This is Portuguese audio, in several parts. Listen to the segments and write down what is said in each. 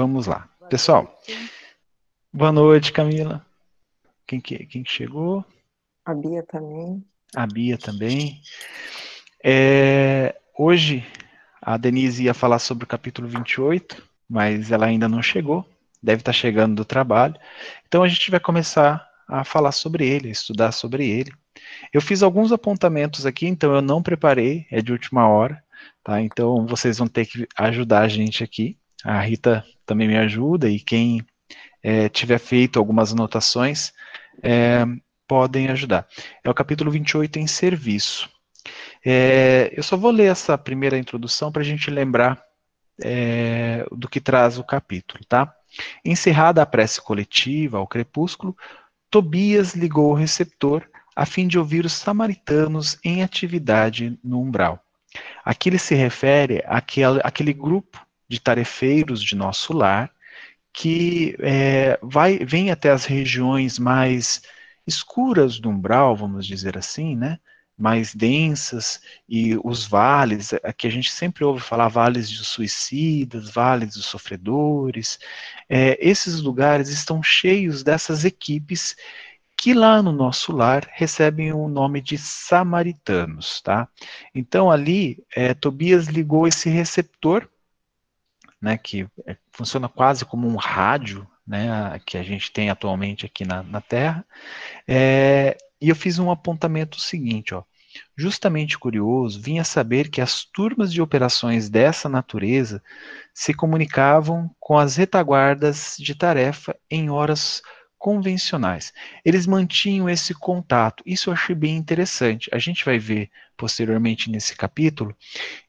vamos lá. Pessoal, boa noite, Camila. Quem que, quem que chegou? A Bia também. A Bia também. É, hoje, a Denise ia falar sobre o capítulo 28, mas ela ainda não chegou. Deve estar chegando do trabalho. Então, a gente vai começar a falar sobre ele, a estudar sobre ele. Eu fiz alguns apontamentos aqui, então eu não preparei, é de última hora, tá? Então vocês vão ter que ajudar a gente aqui. A Rita também me ajuda e quem é, tiver feito algumas anotações é, podem ajudar. É o capítulo 28 em serviço. É, eu só vou ler essa primeira introdução para a gente lembrar é, do que traz o capítulo, tá? Encerrada a prece coletiva ao crepúsculo, Tobias ligou o receptor a fim de ouvir os samaritanos em atividade no umbral. Aqui ele se refere àquele, àquele grupo de tarefeiros de nosso lar que é, vai, vem até as regiões mais escuras do umbral, vamos dizer assim, né? mais densas, e os vales, aqui a gente sempre ouve falar vales de suicidas, vales dos sofredores, é, esses lugares estão cheios dessas equipes que lá no nosso lar recebem o nome de samaritanos, tá? Então ali, é, Tobias ligou esse receptor, né, que é, funciona quase como um rádio, né, que a gente tem atualmente aqui na, na Terra, é, e eu fiz um apontamento seguinte, ó, justamente curioso, vinha saber que as turmas de operações dessa natureza se comunicavam com as retaguardas de tarefa em horas convencionais. Eles mantinham esse contato. Isso eu achei bem interessante. A gente vai ver posteriormente nesse capítulo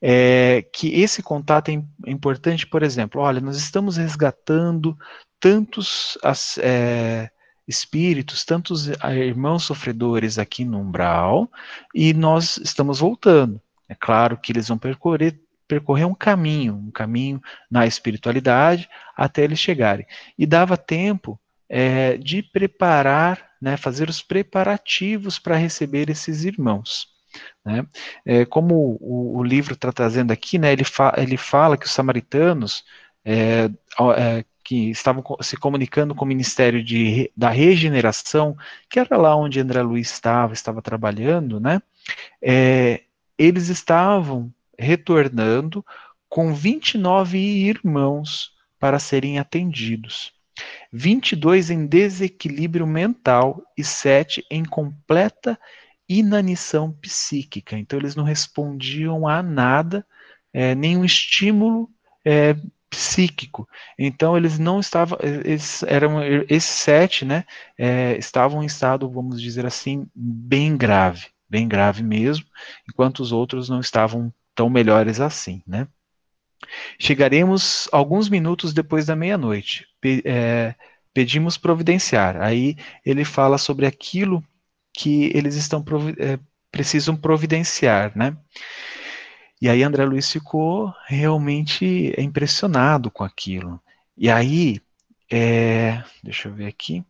é, que esse contato é, é importante, por exemplo, olha, nós estamos resgatando tantos as, é, espíritos, tantos irmãos sofredores aqui no umbral, e nós estamos voltando. É claro que eles vão percorrer percorrer um caminho, um caminho na espiritualidade até eles chegarem. E dava tempo é, de preparar, né, fazer os preparativos para receber esses irmãos. Né? É, como o, o livro está trazendo aqui, né, ele, fa ele fala que os samaritanos é, é, que estavam se comunicando com o Ministério de, da Regeneração, que era lá onde André Luiz estava, estava trabalhando, né? É, eles estavam retornando com 29 irmãos para serem atendidos. 22 em desequilíbrio mental e 7 em completa inanição psíquica. Então, eles não respondiam a nada, é, nenhum estímulo é, psíquico. Então, eles não estavam, eles eram, esses sete, né, é, estavam em estado, vamos dizer assim, bem grave, bem grave mesmo, enquanto os outros não estavam tão melhores assim, né. Chegaremos alguns minutos depois da meia-noite. Pe é, pedimos providenciar. Aí ele fala sobre aquilo que eles estão provi é, precisam providenciar, né? E aí André Luiz ficou realmente impressionado com aquilo. E aí, é, deixa eu ver aqui,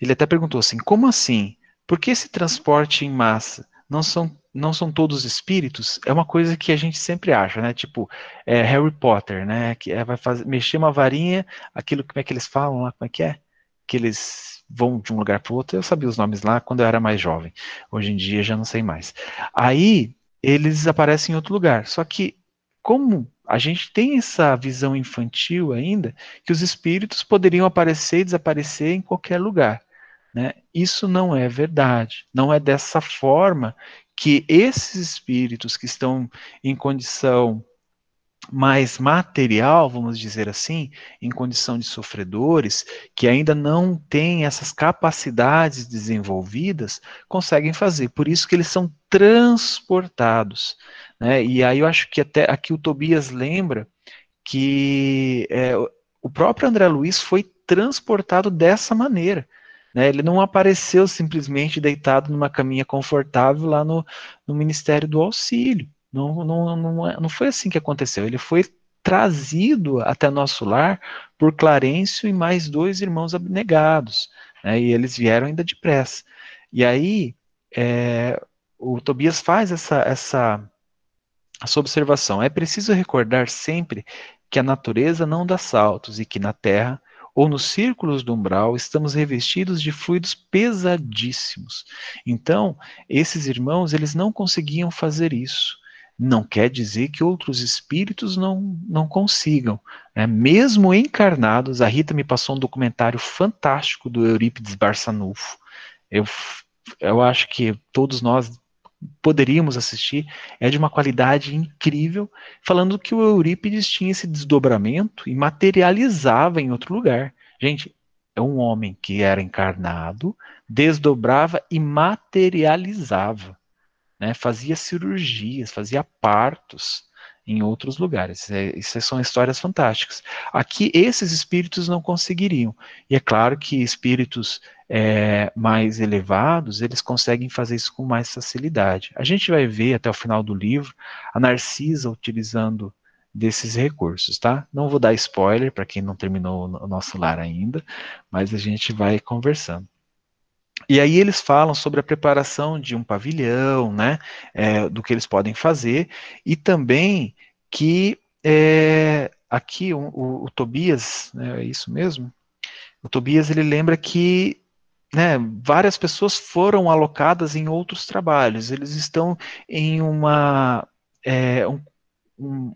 ele até perguntou assim, como assim? Por que esse transporte em massa? Não são não são todos espíritos, é uma coisa que a gente sempre acha, né? Tipo, é Harry Potter, né? Que é, vai fazer, mexer uma varinha, aquilo, como é que eles falam lá, como é que é? Que eles vão de um lugar para outro, eu sabia os nomes lá quando eu era mais jovem, hoje em dia já não sei mais. Aí, eles aparecem em outro lugar, só que, como a gente tem essa visão infantil ainda, que os espíritos poderiam aparecer e desaparecer em qualquer lugar. Né? Isso não é verdade. Não é dessa forma que esses espíritos que estão em condição mais material, vamos dizer assim, em condição de sofredores, que ainda não têm essas capacidades desenvolvidas, conseguem fazer. Por isso que eles são transportados. Né? E aí eu acho que até aqui o Tobias lembra que é, o próprio André Luiz foi transportado dessa maneira. Né? Ele não apareceu simplesmente deitado numa caminha confortável lá no, no Ministério do Auxílio. Não, não, não, é, não foi assim que aconteceu. Ele foi trazido até nosso lar por Clarencio e mais dois irmãos abnegados. Né? E eles vieram ainda depressa. E aí, é, o Tobias faz essa, essa, essa observação. É preciso recordar sempre que a natureza não dá saltos e que na Terra ou nos círculos do umbral estamos revestidos de fluidos pesadíssimos. Então, esses irmãos, eles não conseguiam fazer isso. Não quer dizer que outros espíritos não, não consigam. Né? Mesmo encarnados, a Rita me passou um documentário fantástico do Eurípides Barçanufo. Eu, eu acho que todos nós poderíamos assistir, é de uma qualidade incrível, falando que o Eurípides tinha esse desdobramento e materializava em outro lugar. Gente, é um homem que era encarnado, desdobrava e materializava, né? fazia cirurgias, fazia partos em outros lugares. É, isso são histórias fantásticas. Aqui, esses espíritos não conseguiriam. E é claro que espíritos é, mais elevados, eles conseguem fazer isso com mais facilidade. A gente vai ver até o final do livro a Narcisa utilizando desses recursos, tá? Não vou dar spoiler para quem não terminou o nosso lar ainda, mas a gente vai conversando. E aí eles falam sobre a preparação de um pavilhão, né, é, do que eles podem fazer, e também que é, aqui o, o, o Tobias, né, é isso mesmo? O Tobias ele lembra que né, várias pessoas foram alocadas em outros trabalhos, eles estão em uma, é, um,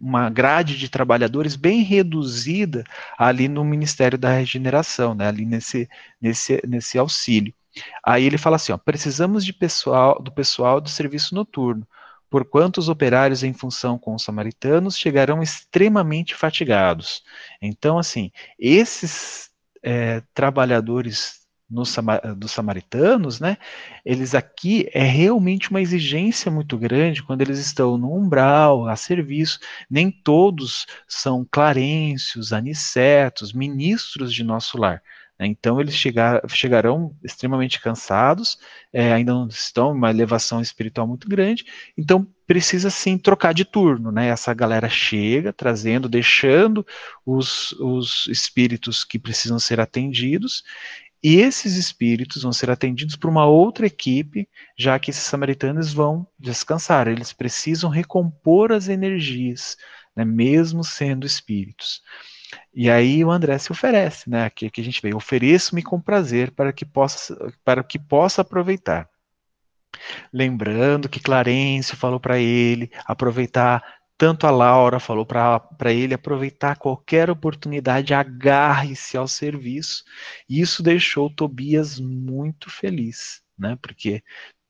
uma grade de trabalhadores bem reduzida ali no Ministério da Regeneração, né, ali nesse, nesse, nesse auxílio. Aí ele fala assim, ó, precisamos de pessoal, do pessoal do serviço noturno, porquanto os operários em função com os samaritanos chegarão extremamente fatigados. Então, assim, esses é, trabalhadores dos samaritanos, né, eles aqui é realmente uma exigência muito grande quando eles estão no umbral, a serviço. Nem todos são clarêncios, anicetos, ministros de nosso lar. Né? Então eles chegar, chegarão extremamente cansados, é, ainda não estão em uma elevação espiritual muito grande, então precisa sim trocar de turno, né? Essa galera chega trazendo, deixando os, os espíritos que precisam ser atendidos, e esses espíritos vão ser atendidos por uma outra equipe, já que esses samaritanos vão descansar, eles precisam recompor as energias, né, mesmo sendo espíritos. E aí o André se oferece, né? Aqui, aqui a gente vê, ofereço-me com prazer para que possa, para que possa aproveitar. Lembrando que Clarencio falou para ele aproveitar, tanto a Laura falou para ele aproveitar qualquer oportunidade, agarre-se ao serviço. Isso deixou Tobias muito feliz, né? Porque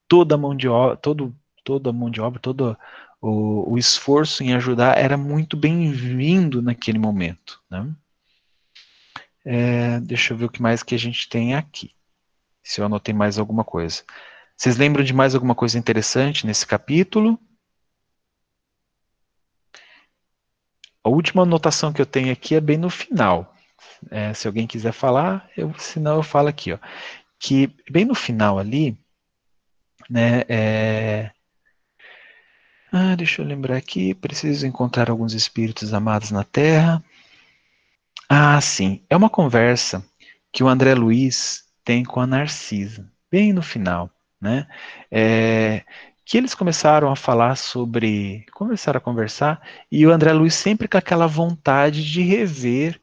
toda mão de obra, todo, toda mão de obra, todo o, o esforço em ajudar era muito bem-vindo naquele momento. Né? É, deixa eu ver o que mais que a gente tem aqui. Se eu anotei mais alguma coisa. Vocês lembram de mais alguma coisa interessante nesse capítulo? A última anotação que eu tenho aqui é bem no final. É, se alguém quiser falar, eu, senão eu falo aqui, ó, que bem no final ali, né, é, ah, deixa eu lembrar aqui. Preciso encontrar alguns espíritos amados na Terra. Ah, sim. É uma conversa que o André Luiz tem com a Narcisa, bem no final, né? É, que eles começaram a falar sobre. Começaram a conversar, e o André Luiz sempre com aquela vontade de rever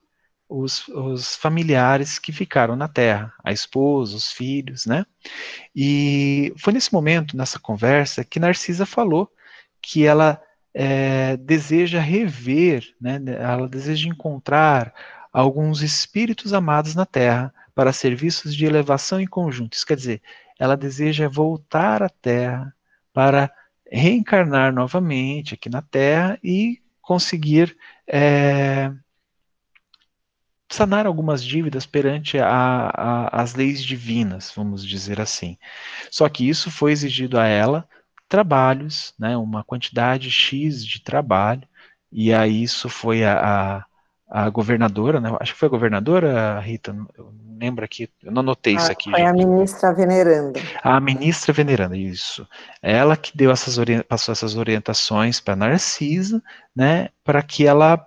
os, os, familiares que ficaram na Terra, a esposa, os filhos, né? E foi nesse momento, nessa conversa, que Narcisa falou que ela é, deseja rever, né, ela deseja encontrar alguns espíritos amados na Terra para serviços de elevação em conjunto. Isso quer dizer, ela deseja voltar à Terra para reencarnar novamente aqui na Terra e conseguir é, sanar algumas dívidas perante a, a, as leis divinas, vamos dizer assim. Só que isso foi exigido a ela trabalhos, né, uma quantidade X de trabalho, e aí isso foi a, a, a governadora, né, acho que foi a governadora, Rita, eu lembro aqui, eu não anotei ah, isso aqui. Foi a ministra veneranda. A ministra veneranda, isso. Ela que deu essas passou essas orientações para Narcisa, né, para que ela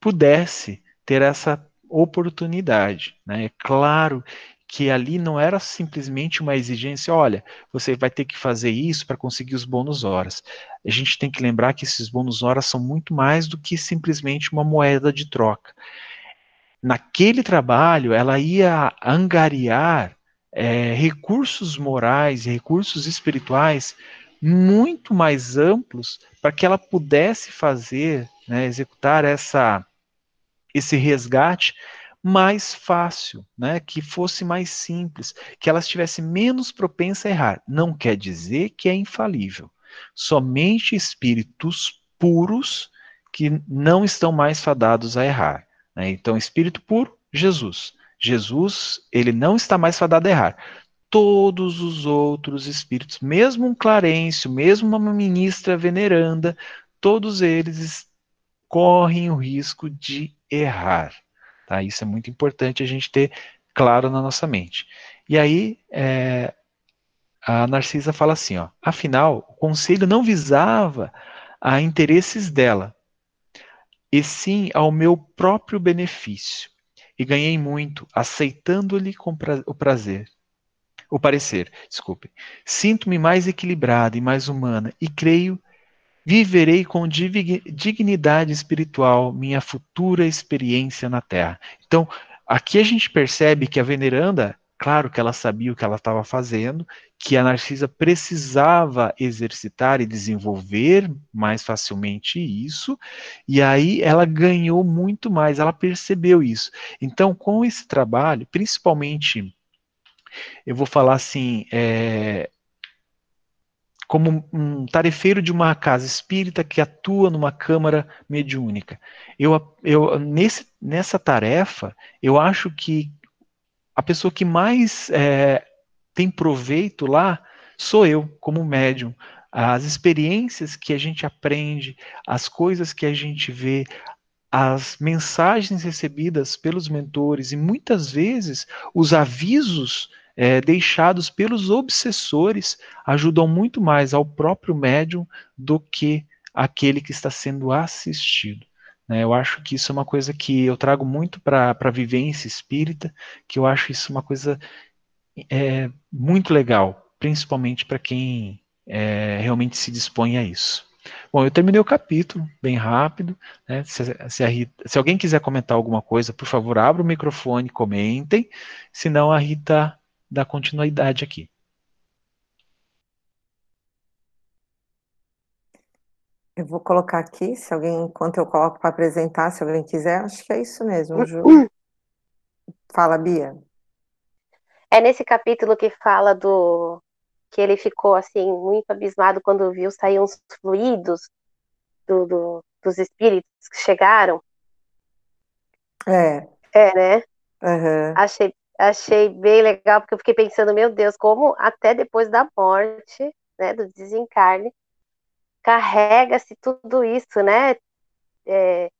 pudesse ter essa oportunidade, né, é claro que ali não era simplesmente uma exigência, olha, você vai ter que fazer isso para conseguir os bônus horas. A gente tem que lembrar que esses bônus horas são muito mais do que simplesmente uma moeda de troca. Naquele trabalho, ela ia angariar é, recursos morais e recursos espirituais muito mais amplos para que ela pudesse fazer, né, executar essa, esse resgate mais fácil, né? que fosse mais simples, que ela estivesse menos propensa a errar. Não quer dizer que é infalível. Somente espíritos puros que não estão mais fadados a errar. Né? Então, espírito puro, Jesus. Jesus, ele não está mais fadado a errar. Todos os outros espíritos, mesmo um Clarencio, mesmo uma ministra veneranda, todos eles correm o risco de errar. Tá? Isso é muito importante a gente ter claro na nossa mente. E aí, é, a Narcisa fala assim, ó, afinal, o conselho não visava a interesses dela, e sim ao meu próprio benefício. E ganhei muito, aceitando-lhe pra o prazer, o parecer, desculpe. Sinto-me mais equilibrada e mais humana, e creio viverei com dignidade espiritual minha futura experiência na Terra. Então, aqui a gente percebe que a veneranda, claro que ela sabia o que ela estava fazendo, que a Narcisa precisava exercitar e desenvolver mais facilmente isso, e aí ela ganhou muito mais, ela percebeu isso. Então, com esse trabalho, principalmente, eu vou falar assim, é, como um tarefeiro de uma casa espírita que atua numa câmara mediúnica. Eu, eu nesse, nessa tarefa, eu acho que a pessoa que mais é, tem proveito lá sou eu, como médium. As experiências que a gente aprende, as coisas que a gente vê, as mensagens recebidas pelos mentores e muitas vezes os avisos é, deixados pelos obsessores ajudam muito mais ao próprio médium do que aquele que está sendo assistido. Né? Eu acho que isso é uma coisa que eu trago muito para a vivência espírita, que eu acho isso uma coisa é, muito legal, principalmente para quem é, realmente se dispõe a isso. Bom, eu terminei o capítulo, bem rápido. Né? Se, se, Rita, se, alguém quiser comentar alguma coisa, por favor, abra o microfone, comentem. Senão a Rita dar continuidade aqui. Eu vou colocar aqui, se alguém, enquanto eu coloco para apresentar, se alguém quiser, acho que é isso mesmo, Ju. Fala, Bia. É nesse capítulo que fala do que ele ficou assim muito abismado quando viu sair uns fluidos do, do, dos espíritos que chegaram. É. É, né? Uhum. Achei achei bem legal, porque eu fiquei pensando, meu Deus, como até depois da morte, né, do desencarne, carrega-se tudo isso, né? É,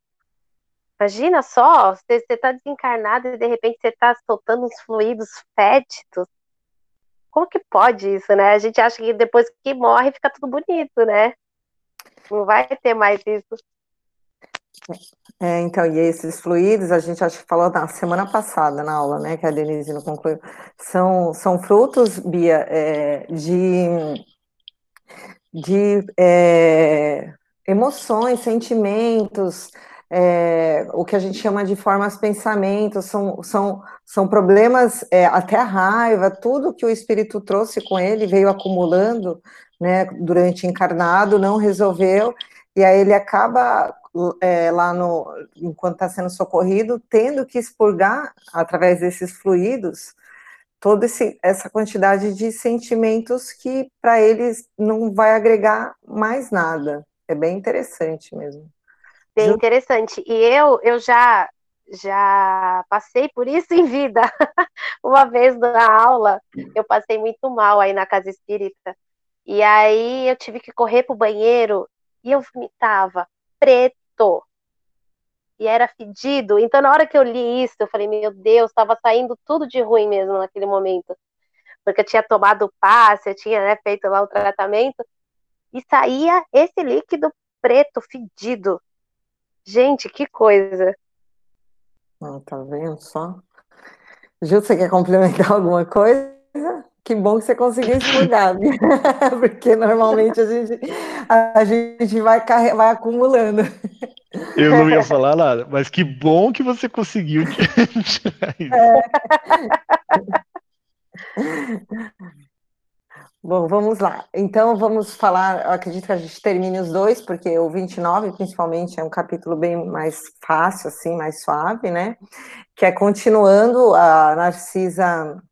imagina só, você está desencarnado e de repente você está soltando uns fluidos fétidos. Como que pode isso, né? A gente acha que depois que morre fica tudo bonito, né? Não vai ter mais isso. É, então, e esses fluidos, a gente acho que falou na semana passada na aula, né, que a Denise não concluiu, são, são frutos, Bia, é, de, de é, emoções, sentimentos, é, o que a gente chama de formas pensamentos, são, são, são problemas, é, até a raiva, tudo que o espírito trouxe com ele, veio acumulando né, durante encarnado, não resolveu, e aí ele acaba é, lá no enquanto está sendo socorrido, tendo que expurgar através desses fluidos toda essa quantidade de sentimentos que para eles não vai agregar mais nada. É bem interessante mesmo. Bem interessante. E eu eu já já passei por isso em vida. Uma vez na aula, eu passei muito mal aí na casa espírita. E aí eu tive que correr pro banheiro e eu vomitava preto e era fedido. Então, na hora que eu li isso, eu falei, meu Deus, estava saindo tudo de ruim mesmo naquele momento. Porque eu tinha tomado o passe, eu tinha né, feito lá o tratamento, e saía esse líquido preto, fedido. Gente, que coisa. Ah, tá vendo só? Ju, você quer complementar alguma coisa? Que bom que você conseguiu expurgar, porque normalmente a gente, a gente vai, vai acumulando. Eu não ia falar nada, mas que bom que você conseguiu tirar isso. É. Bom, vamos lá. Então, vamos falar. Eu acredito que a gente termine os dois, porque o 29, principalmente, é um capítulo bem mais fácil, assim, mais suave, né? Que é continuando a Narcisa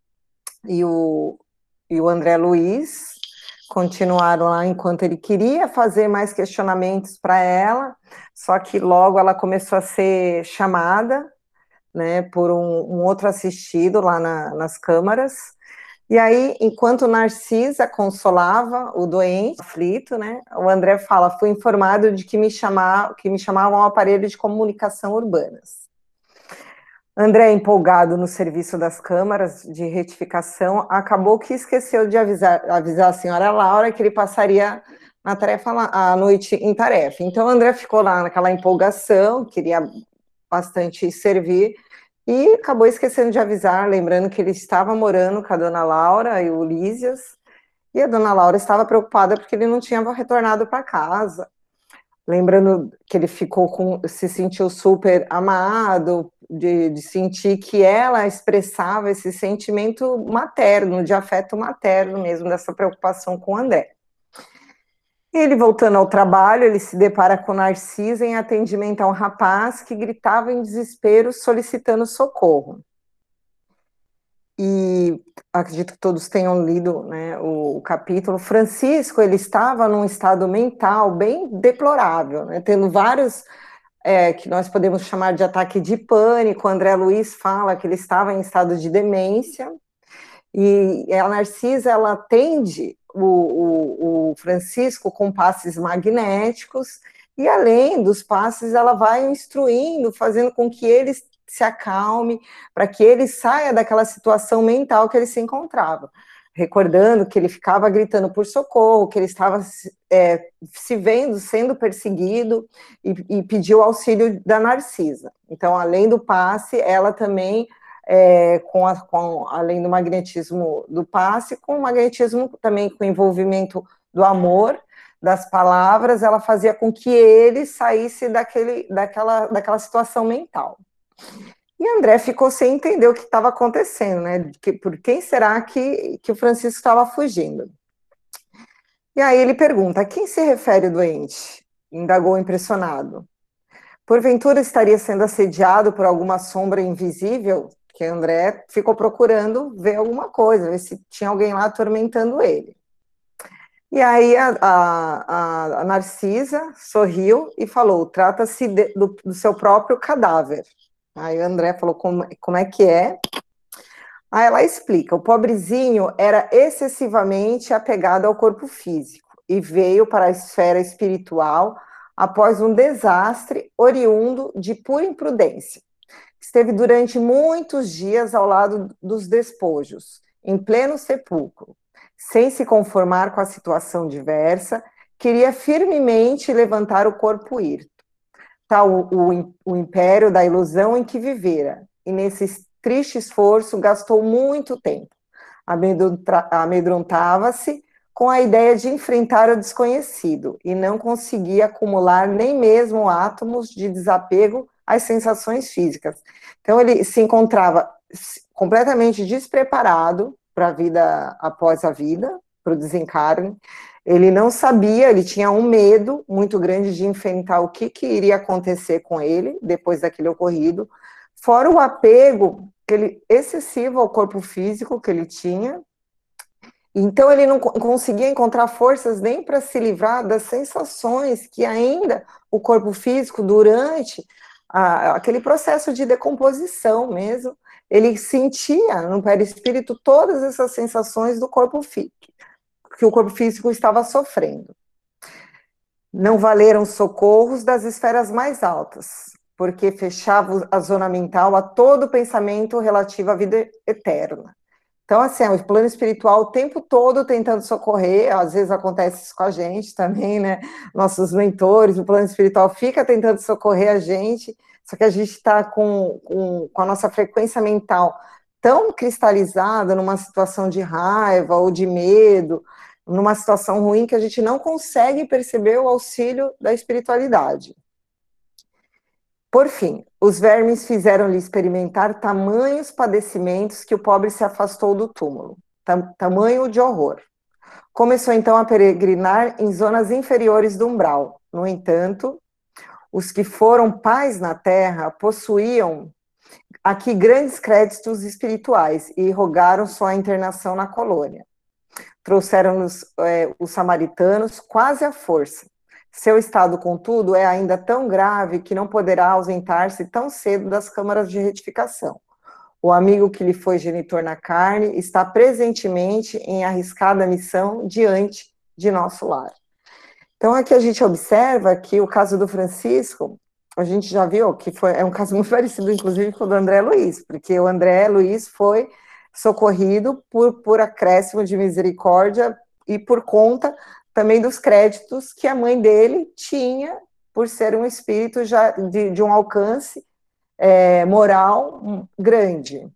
e o, e o André Luiz continuaram lá enquanto ele queria fazer mais questionamentos para ela, só que logo ela começou a ser chamada, né, por um, um outro assistido lá na, nas câmaras, e aí, enquanto Narcisa consolava o doente, aflito, né, o André fala, fui informado de que me, chamar, que me chamavam aparelho de comunicação urbanas. André, empolgado no serviço das câmaras de retificação, acabou que esqueceu de avisar, avisar a senhora Laura que ele passaria na tarefa à noite em tarefa. Então, André ficou lá naquela empolgação, queria bastante servir, e acabou esquecendo de avisar, lembrando que ele estava morando com a dona Laura e o Lísias, e a dona Laura estava preocupada porque ele não tinha retornado para casa. Lembrando que ele ficou com, se sentiu super amado, de, de sentir que ela expressava esse sentimento materno, de afeto materno mesmo, dessa preocupação com o André. Ele voltando ao trabalho, ele se depara com Narcisa em atendimento a um rapaz que gritava em desespero solicitando socorro. E acredito que todos tenham lido né, o, o, capítulo. Francisco ele estava num estado mental bem deplorável, né, tendo vários é, que nós podemos chamar de ataque de pânico. André Luiz fala que ele estava em estado de demência. E a Narcisa ela atende o, o, o Francisco com passes magnéticos, e além dos passes, ela vai instruindo, fazendo com que ele se acalme, para que ele saia daquela situação mental que ele se encontrava. Recordando que ele ficava gritando por socorro, que ele estava é, se vendo sendo perseguido e, e pediu auxílio da Narcisa. Então, além do passe, ela também é, com, a, com, além do magnetismo do passe, com o magnetismo também com o envolvimento do amor, das palavras, ela fazia com que ele saísse daquele, daquela, daquela situação mental. E André ficou sem entender o que estava acontecendo, né? Que, por quem será que, que o Francisco estava fugindo? E aí ele pergunta: a quem se refere o doente? Indagou impressionado. Porventura estaria sendo assediado por alguma sombra invisível? que André ficou procurando ver alguma coisa, ver se tinha alguém lá atormentando ele. E aí a, a, a Narcisa sorriu e falou: trata-se do, do, seu próprio cadáver. Aí o André falou: como, como é que é? Aí ela explica: o pobrezinho era excessivamente apegado ao corpo físico e veio para a esfera espiritual após um desastre oriundo de pura imprudência esteve durante muitos dias ao lado dos despojos, em pleno sepulcro. Sem se conformar com a situação diversa, queria firmemente levantar o corpo hirto. Tal o, o império da ilusão em que vivera, e nesse triste esforço gastou muito tempo. Amedrontava-se com a ideia de enfrentar o desconhecido e não conseguia acumular nem mesmo átomos de desapego às sensações físicas. Então, ele se encontrava completamente despreparado para a vida após a vida, para o desencarne. Ele não sabia, ele tinha um medo muito grande de enfrentar o que, que iria acontecer com ele depois daquele ocorrido, fora o apego ele, excessivo ao corpo físico que ele tinha. Então, ele não conseguia encontrar forças nem para se livrar das sensações que ainda o corpo físico, durante a, aquele processo de decomposição mesmo, ele sentia no perispírito todas essas sensações do corpo físico, que o corpo físico estava sofrendo. Não valeram socorros das esferas mais altas, porque fechava a zona mental a todo pensamento relativo à vida eterna. Então, assim, é o plano espiritual o tempo todo tentando socorrer, às vezes acontece isso com a gente também, né? Nossos mentores, o plano espiritual fica tentando socorrer a gente, só que a gente está com, com, com, a nossa frequência mental tão cristalizada numa situação de raiva ou de medo, numa situação ruim que a gente não consegue perceber o auxílio da espiritualidade. Por fim, os vermes fizeram-lhe experimentar tamanhos padecimentos que o pobre se afastou do túmulo, tamanho de horror. Começou então a peregrinar em zonas inferiores do umbral. No entanto, os que foram pais na terra possuíam aqui grandes créditos espirituais e rogaram sua internação na colônia. Trouxeram-nos é, os samaritanos quase à força. Seu estado, contudo, é ainda tão grave que não poderá ausentar-se tão cedo das câmaras de retificação. O amigo que lhe foi genitor na carne está presentemente em arriscada missão diante de nosso lar. Então, aqui a gente observa que o caso do Francisco, a gente já viu que foi, é um caso muito parecido, inclusive, com o do André Luiz, porque o André Luiz foi socorrido por, por acréscimo de misericórdia e por conta também dos créditos que a mãe dele tinha por ser um espírito já de, de um alcance é, moral grande.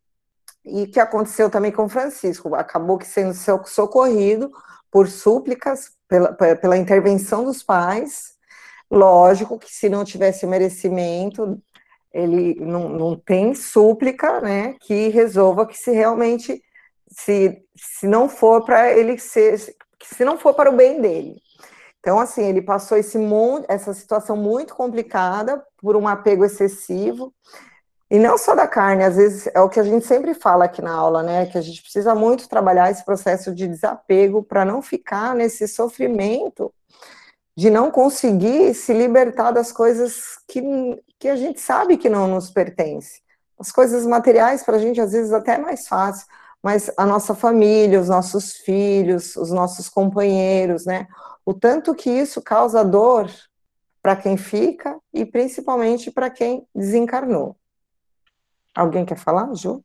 E que aconteceu também com Francisco, acabou que sendo socorrido por súplicas, pela, pela intervenção dos pais, lógico que se não tivesse merecimento, ele não, não tem súplica, né, que resolva que se realmente, se, se não for para ele ser, se não for para o bem dele. Então, assim, ele passou esse monte, essa situação muito complicada por um apego excessivo, e não só da carne, às vezes é o que a gente sempre fala aqui na aula, né? Que a gente precisa muito trabalhar esse processo de desapego para não ficar nesse sofrimento de não conseguir se libertar das coisas que, que a gente sabe que não nos pertence. As coisas materiais para a gente às vezes até é mais fácil, mas a nossa família, os nossos filhos, os nossos companheiros, né? O tanto que isso causa dor para quem fica e principalmente para quem desencarnou. Alguém quer falar, Ju?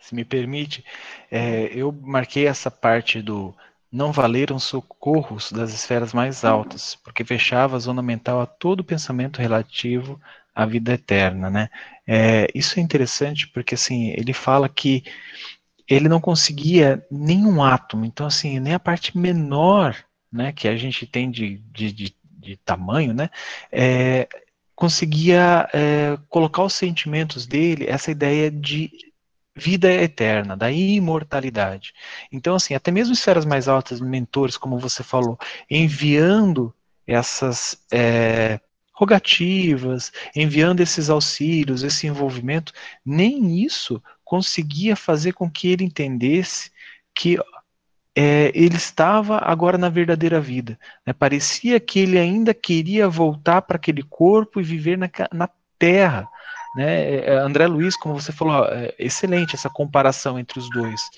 Se me permite, é, eu marquei essa parte do não valeram socorros das esferas mais altas, porque fechava a zona mental a todo pensamento relativo à vida eterna, né? É, isso é interessante porque, assim, ele fala que ele não conseguia nenhum átomo, então, assim, nem a parte menor, né, que a gente tem de, de, de, de tamanho, né, é, conseguia é, colocar os sentimentos dele, essa ideia de vida eterna, da imortalidade. Então, assim, até mesmo esferas mais altas, mentores, como você falou, enviando essas é, rogativas, enviando esses auxílios, esse envolvimento, nem isso conseguia fazer com que ele entendesse que é, ele estava agora na verdadeira vida. Né? Parecia que ele ainda queria voltar para aquele corpo e viver na, na terra. Né? É, André Luiz, como você falou, é excelente essa comparação entre os dois.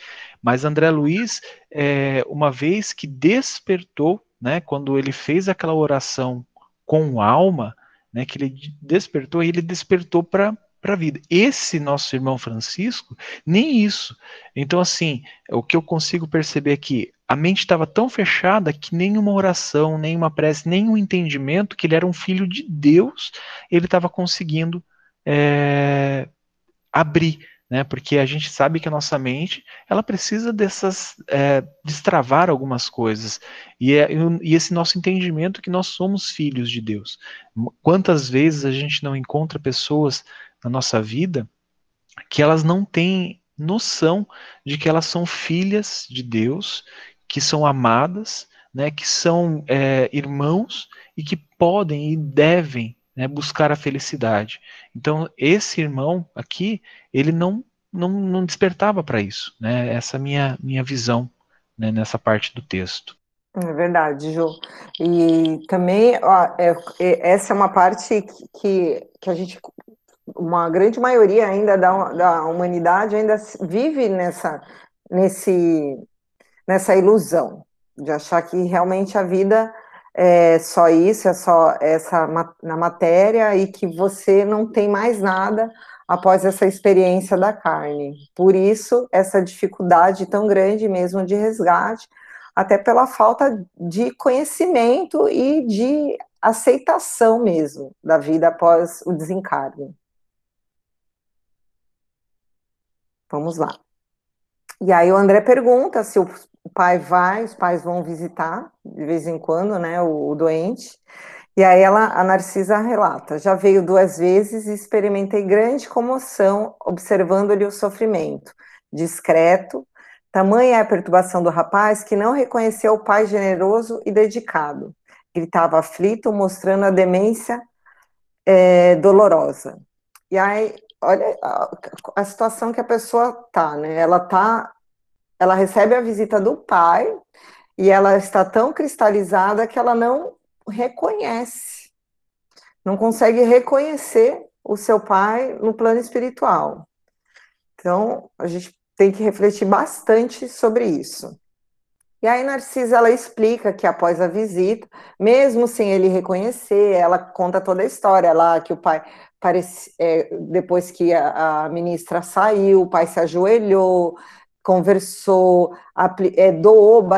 Mas André Luiz, é, uma vez que despertou, né, quando ele fez aquela oração com alma, né, que ele despertou, ele despertou para para a vida. Esse nosso irmão Francisco, nem isso. Então, assim, o que eu consigo perceber aqui, a mente estava tão fechada que nenhuma oração, nenhuma prece, nenhum entendimento que ele era um filho de Deus, ele estava conseguindo é, abrir. Né, porque a gente sabe que a nossa mente ela precisa dessas é, destravar algumas coisas e, é, e esse nosso entendimento que nós somos filhos de Deus. Quantas vezes a gente não encontra pessoas na nossa vida que elas não têm noção de que elas são filhas de Deus, que são amadas, né, que são é, irmãos e que podem e devem né, buscar a felicidade. Então, esse irmão aqui, ele não, não, não despertava para isso. Né, essa é minha, minha visão né, nessa parte do texto. É verdade, Ju. E também, ó, é, é, essa é uma parte que, que a gente uma grande maioria ainda da, da humanidade ainda vive nessa, nesse, nessa ilusão de achar que realmente a vida é só isso, é só essa na matéria e que você não tem mais nada após essa experiência da carne. Por isso, essa dificuldade tão grande mesmo de resgate, até pela falta de conhecimento e de aceitação mesmo da vida após o desencarne. Vamos lá. E aí o André pergunta se o pai vai, os pais vão visitar de vez em quando, né, o, o doente. E aí ela, a Narcisa relata: já veio duas vezes e experimentei grande comoção observando-lhe o sofrimento, discreto. Tamanha é a perturbação do rapaz que não reconheceu o pai generoso e dedicado. Gritava aflito, mostrando a demência é, dolorosa. E aí, olha a, a, situação que a pessoa tá, né? Ela tá, ela recebe a visita do pai e ela está tão cristalizada que ela não reconhece, não consegue reconhecer o seu pai no plano espiritual. Então, a gente tem que refletir bastante sobre isso. E aí Narcisa ela explica que após a visita, mesmo sem ele reconhecer, ela conta toda a história lá que o pai parece, é, depois que a, a, ministra saiu, o pai se ajoelhou, conversou, é, doou,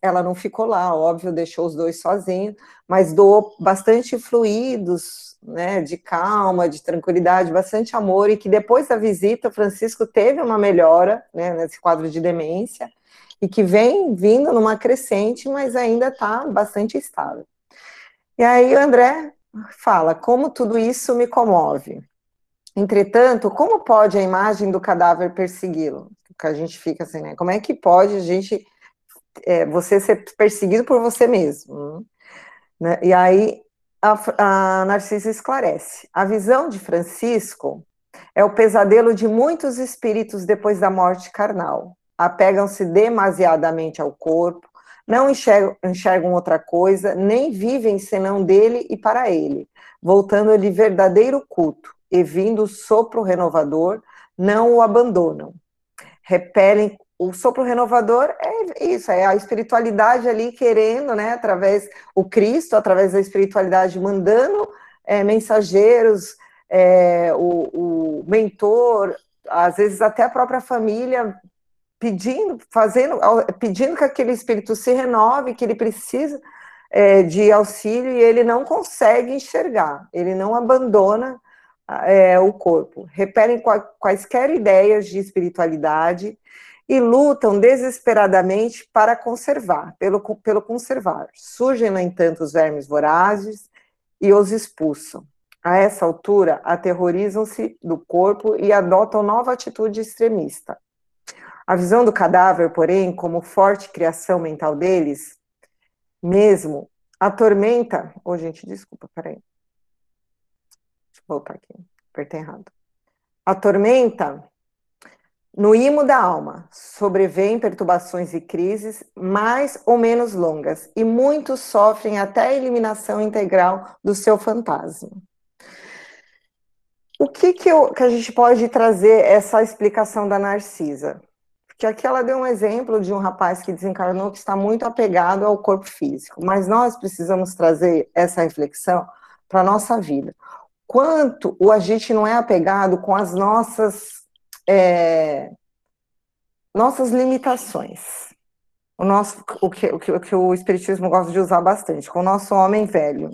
ela não ficou lá, óbvio, deixou os dois sozinhos, mas doou bastante fluidos, né, de calma, de tranquilidade, bastante amor, e que depois da visita, o Francisco teve uma melhora, né, nesse quadro de demência, e que vem vindo numa crescente, mas ainda está bastante estável. E aí o André fala, como tudo isso me comove. Entretanto, como pode a imagem do cadáver persegui-lo? que a gente fica assim, né? Como é que pode a gente é, você ser perseguido por você mesmo? Né? E aí a, a Narcisa esclarece: a visão de Francisco é o pesadelo de muitos espíritos depois da morte carnal. Apegam-se demasiadamente ao corpo, não enxergam, enxergam outra coisa, nem vivem senão dele e para ele, voltando-lhe verdadeiro culto, e vindo o sopro renovador, não o abandonam repelem. O sopro renovador é isso, é a espiritualidade ali querendo, né, através o Cristo, através da espiritualidade, mandando é, mensageiros, é, o, o mentor, às vezes até a própria família pedindo, fazendo, pedindo que aquele espírito se renove, que ele precisa é, de auxílio e ele não consegue enxergar, ele não abandona é, o corpo, repelem quaisquer ideias de espiritualidade e lutam desesperadamente para conservar, pelo, pelo conservar. Surgem, no entanto, os vermes vorazes e os expulsam. A essa altura, aterrorizam-se do corpo e adotam nova atitude extremista. A visão do cadáver, porém, como forte criação mental deles, mesmo, atormenta. Ô, oh, gente, desculpa, peraí voltar aqui, apertei errado. A tormenta, no imo da alma, sobrevêm perturbações e crises mais ou menos longas, e muitos sofrem até a eliminação integral do seu fantasma. O que, que, eu, que a gente pode trazer essa explicação da Narcisa? Porque aqui ela deu um exemplo de um rapaz que desencarnou que está muito apegado ao corpo físico, mas nós precisamos trazer essa reflexão para a nossa vida quanto o a gente não é apegado com as nossas é, nossas limitações. O nosso o que, o que, o que o espiritismo gosta de usar bastante, com o nosso homem velho.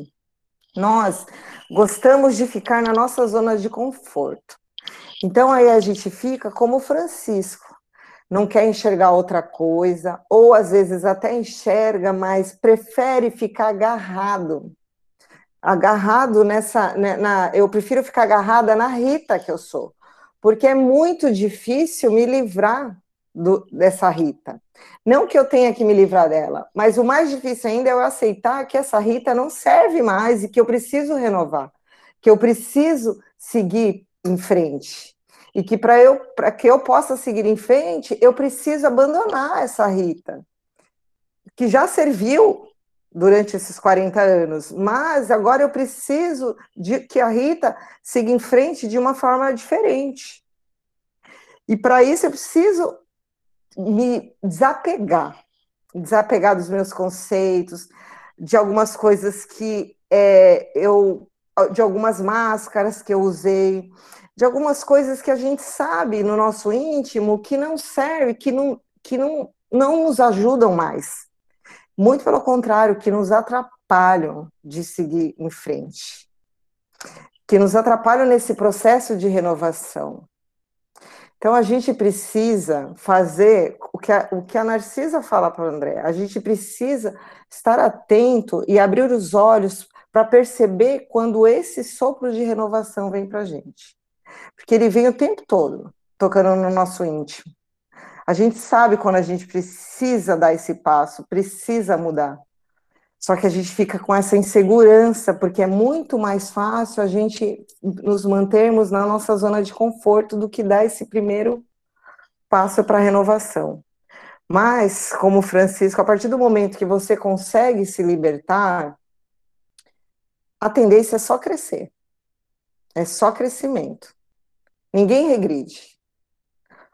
Nós gostamos de ficar na nossa zona de conforto. Então aí a gente fica como Francisco, não quer enxergar outra coisa, ou às vezes até enxerga, mas prefere ficar agarrado agarrado nessa. Né, na, eu prefiro ficar agarrada na Rita que eu sou, porque é muito difícil me livrar do, dessa Rita. Não que eu tenha que me livrar dela, mas o mais difícil ainda é eu aceitar que essa Rita não serve mais e que eu preciso renovar, que eu preciso seguir em frente. E que para eu, para que eu possa seguir em frente, eu preciso abandonar essa Rita, que já serviu durante esses 40 anos, mas agora eu preciso de que a Rita siga em frente de uma forma diferente. E para isso eu preciso me desapegar, desapegar dos meus conceitos, de algumas coisas que é, eu, de algumas máscaras que eu usei, de algumas coisas que a gente sabe no nosso íntimo que não serve, que não, que não, não nos ajudam mais. Muito pelo contrário, que nos atrapalham de seguir em frente, que nos atrapalham nesse processo de renovação. Então a gente precisa fazer o que a, o que a Narcisa fala para o André. A gente precisa estar atento e abrir os olhos para perceber quando esse sopro de renovação vem para a gente. Porque ele vem o tempo todo, tocando no nosso íntimo. A gente sabe quando a gente precisa dar esse passo, precisa mudar. Só que a gente fica com essa insegurança, porque é muito mais fácil a gente nos mantermos na nossa zona de conforto do que dar esse primeiro passo para a renovação. Mas, como Francisco, a partir do momento que você consegue se libertar, a tendência é só crescer. É só crescimento. Ninguém regride.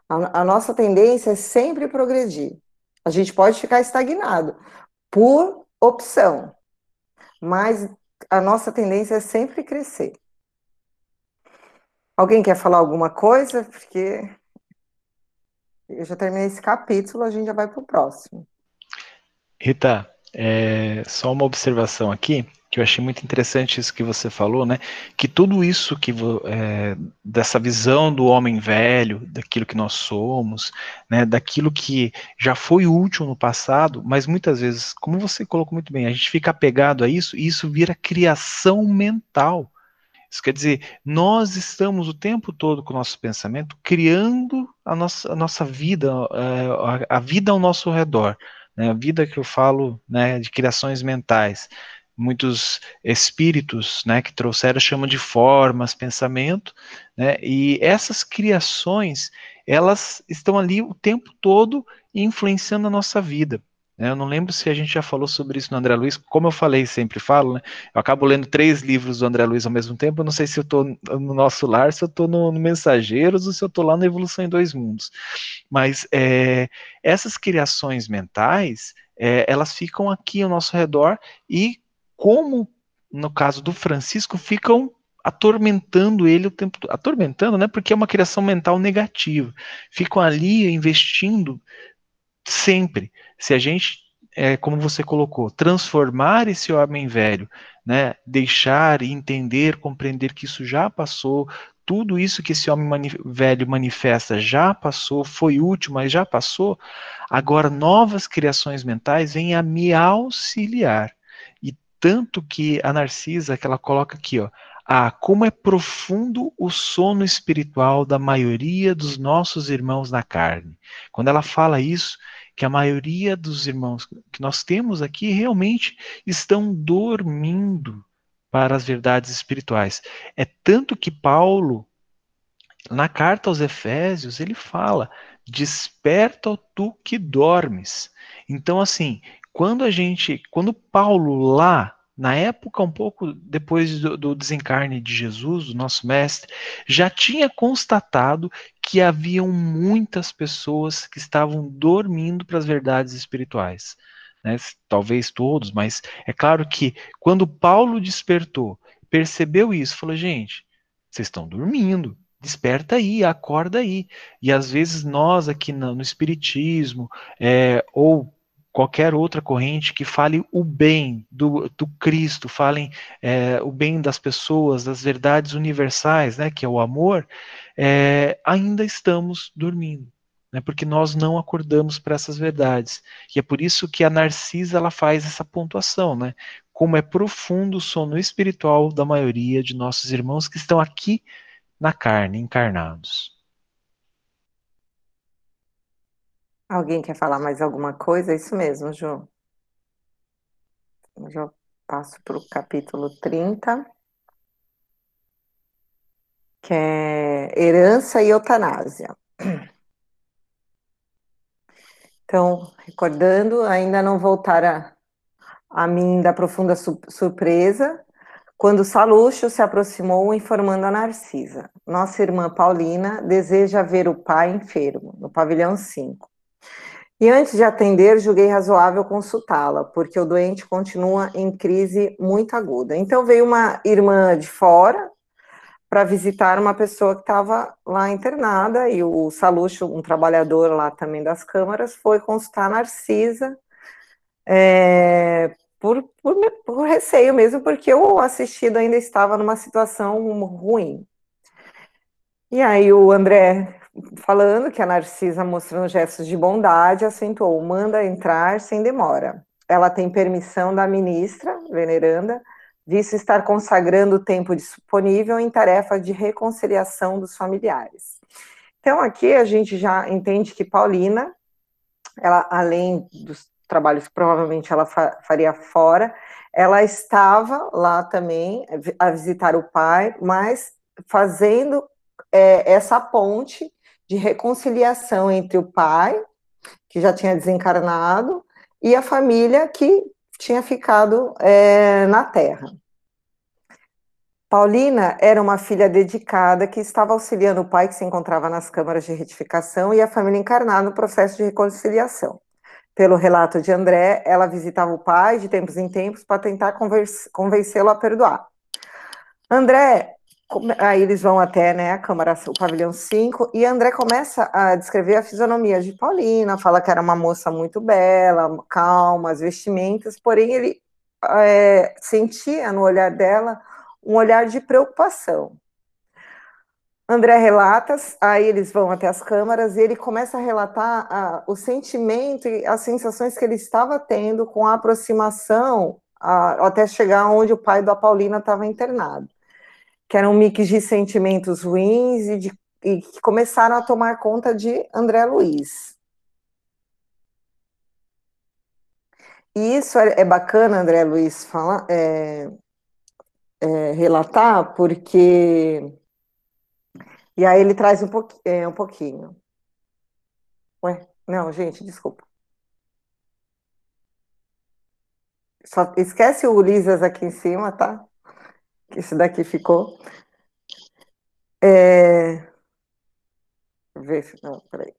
A, a nossa tendência é sempre progredir. A gente pode ficar estagnado por opção, mas a nossa tendência é sempre crescer. Alguém quer falar alguma coisa? Porque eu já terminei esse capítulo, a gente já vai para o próximo. Rita, é, só uma observação aqui que eu achei muito interessante isso que você falou, né? Que tudo isso que é, dessa visão do homem velho, daquilo que nós somos, né? Daquilo que já foi útil no passado, mas muitas vezes, como você colocou muito bem, a gente fica apegado a isso e isso vira criação mental. Isso quer dizer, nós estamos o tempo todo com o nosso pensamento criando a nossa, a nossa vida, é, a, a vida ao nosso redor. Né, a vida que eu falo né, de criações mentais. Muitos espíritos, né, que trouxeram chamam de formas, pensamento, né, e essas criações, elas estão ali o tempo todo influenciando a nossa vida. Né. Eu não lembro se a gente já falou sobre isso no André Luiz, como eu falei, sempre falo, né? Eu acabo lendo três livros do André Luiz ao mesmo tempo, eu não sei se eu estou no nosso lar, se eu estou no, no, Mensageiros ou se eu estou lá na Evolução em Dois Mundos. Mas é, essas criações mentais, é, elas ficam aqui ao nosso redor e como no caso do Francisco ficam atormentando ele o tempo atormentando, né? Porque é uma criação mental negativa. Ficam ali investindo sempre. Se a gente, é, como você colocou, transformar esse homem velho, né? Deixar e entender, compreender que isso já passou, tudo isso que esse homem mani velho manifesta já passou, foi útil, mas já passou. Agora novas criações mentais vêm a me auxiliar tanto que a Narcisa, que ela coloca aqui, ó, ah, como é profundo o sono espiritual da maioria dos nossos irmãos na carne. Quando ela fala isso, que a maioria dos irmãos que nós temos aqui realmente estão dormindo para as verdades espirituais. É tanto que Paulo, na carta aos Efésios, ele fala: desperta tu que dormes. Então, assim, quando a gente, quando Paulo lá, na época um pouco depois do, do desencarne de Jesus, do nosso mestre, já tinha constatado que haviam muitas pessoas que estavam dormindo para as verdades espirituais. Né? Talvez todos, mas é claro que quando Paulo despertou, percebeu isso, falou: gente, vocês estão dormindo, desperta aí, acorda aí. E às vezes nós aqui no, no Espiritismo, é, ou qualquer outra corrente que fale o bem do, do Cristo, falem é, o bem das pessoas, das verdades universais, né, que é o amor, é, ainda estamos dormindo, né, porque nós não acordamos para essas verdades. E é por isso que a Narcisa ela faz essa pontuação, né, como é profundo o sono espiritual da maioria de nossos irmãos que estão aqui na carne, encarnados. Alguém quer falar mais alguma coisa? Isso mesmo, Ju. Eu já passo para o capítulo 30, que é herança e eutanásia. Então, recordando, ainda não voltara a mim da profunda su surpresa, quando Saluxo se aproximou informando a Narcisa. Nossa irmã Paulina deseja ver o pai enfermo, no pavilhão 5. E antes de atender, julguei razoável consultá-la, porque o doente continua em crise muito aguda. Então veio uma irmã de fora para visitar uma pessoa que estava lá internada, e o Saluxo, um trabalhador lá também das câmaras, foi consultar a Narcisa é, por, por, por receio mesmo, porque o assistido ainda estava numa situação ruim. E aí o André falando que a Narcisa, mostrando gestos de bondade, acentuou: manda entrar sem demora. Ela tem permissão da ministra, veneranda, visto estar consagrando o tempo disponível em tarefa de reconciliação dos familiares. Então, aqui a gente já entende que Paulina, ela, além dos trabalhos que provavelmente ela fa faria fora, ela estava lá também a visitar o pai, mas fazendo é, essa ponte de reconciliação entre o pai, que já tinha desencarnado, e a família que tinha ficado é, na Terra. Paulina era uma filha dedicada que estava auxiliando o pai que se encontrava nas câmaras de retificação e a família encarnada no processo de reconciliação. Pelo relato de André, ela visitava o pai de tempos em tempos para tentar convencê-lo a perdoar. André aí eles vão até né, a Câmara, o pavilhão 5, e André começa a descrever a fisionomia de Paulina, fala que era uma moça muito bela, calma, as vestimentas, porém ele é, sentia no olhar dela um olhar de preocupação. André relata, aí eles vão até as câmaras e ele começa a relatar a, o sentimento e as sensações que ele estava tendo com a aproximação a, até chegar onde o pai da Paulina estava internado que era um mix de sentimentos ruins e, de, e que começaram a tomar conta de André Luiz. E isso é, é bacana, André Luiz, falar, é, é, relatar, porque. E aí ele traz um, é, um pouquinho. Ué, não, gente, desculpa. Só esquece o Ulisses aqui em cima, tá? Esse daqui ficou. É... Ver se. Não, peraí.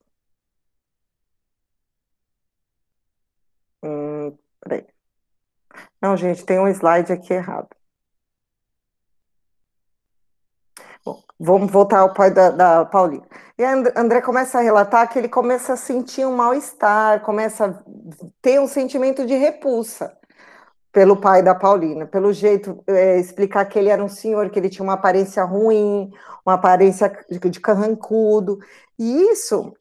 Hum, peraí. Não, gente, tem um slide aqui errado. Bom, vamos voltar ao pai da, da. E André começa a relatar que ele começa a sentir um mal-estar, começa a ter um sentimento de repulsa pelo pai da Paulina, pelo jeito, é, explicar que ele era um senhor, que ele tinha uma aparência ruim, uma aparência de, carrancudo, e isso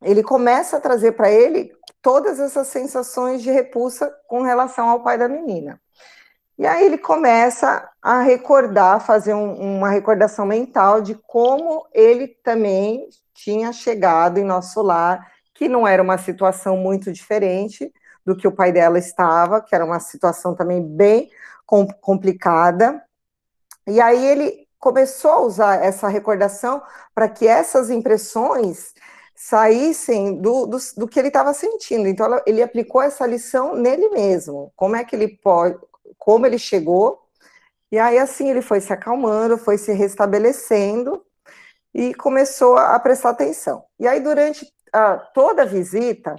ele começa a trazer para ele todas essas sensações de repulsa com relação ao pai da menina. E aí ele começa a recordar, fazer um, uma recordação mental de como ele também tinha chegado em nosso lar, que não era uma situação muito diferente, do que o pai dela estava, que era uma situação também bem complicada. E aí ele começou a usar essa recordação para que essas impressões saíssem do, do, do que ele estava sentindo. Então ele aplicou essa lição nele mesmo. Como é que ele pode, como ele chegou? E aí assim ele foi se acalmando, foi se restabelecendo e começou a prestar atenção. E aí durante a, toda a visita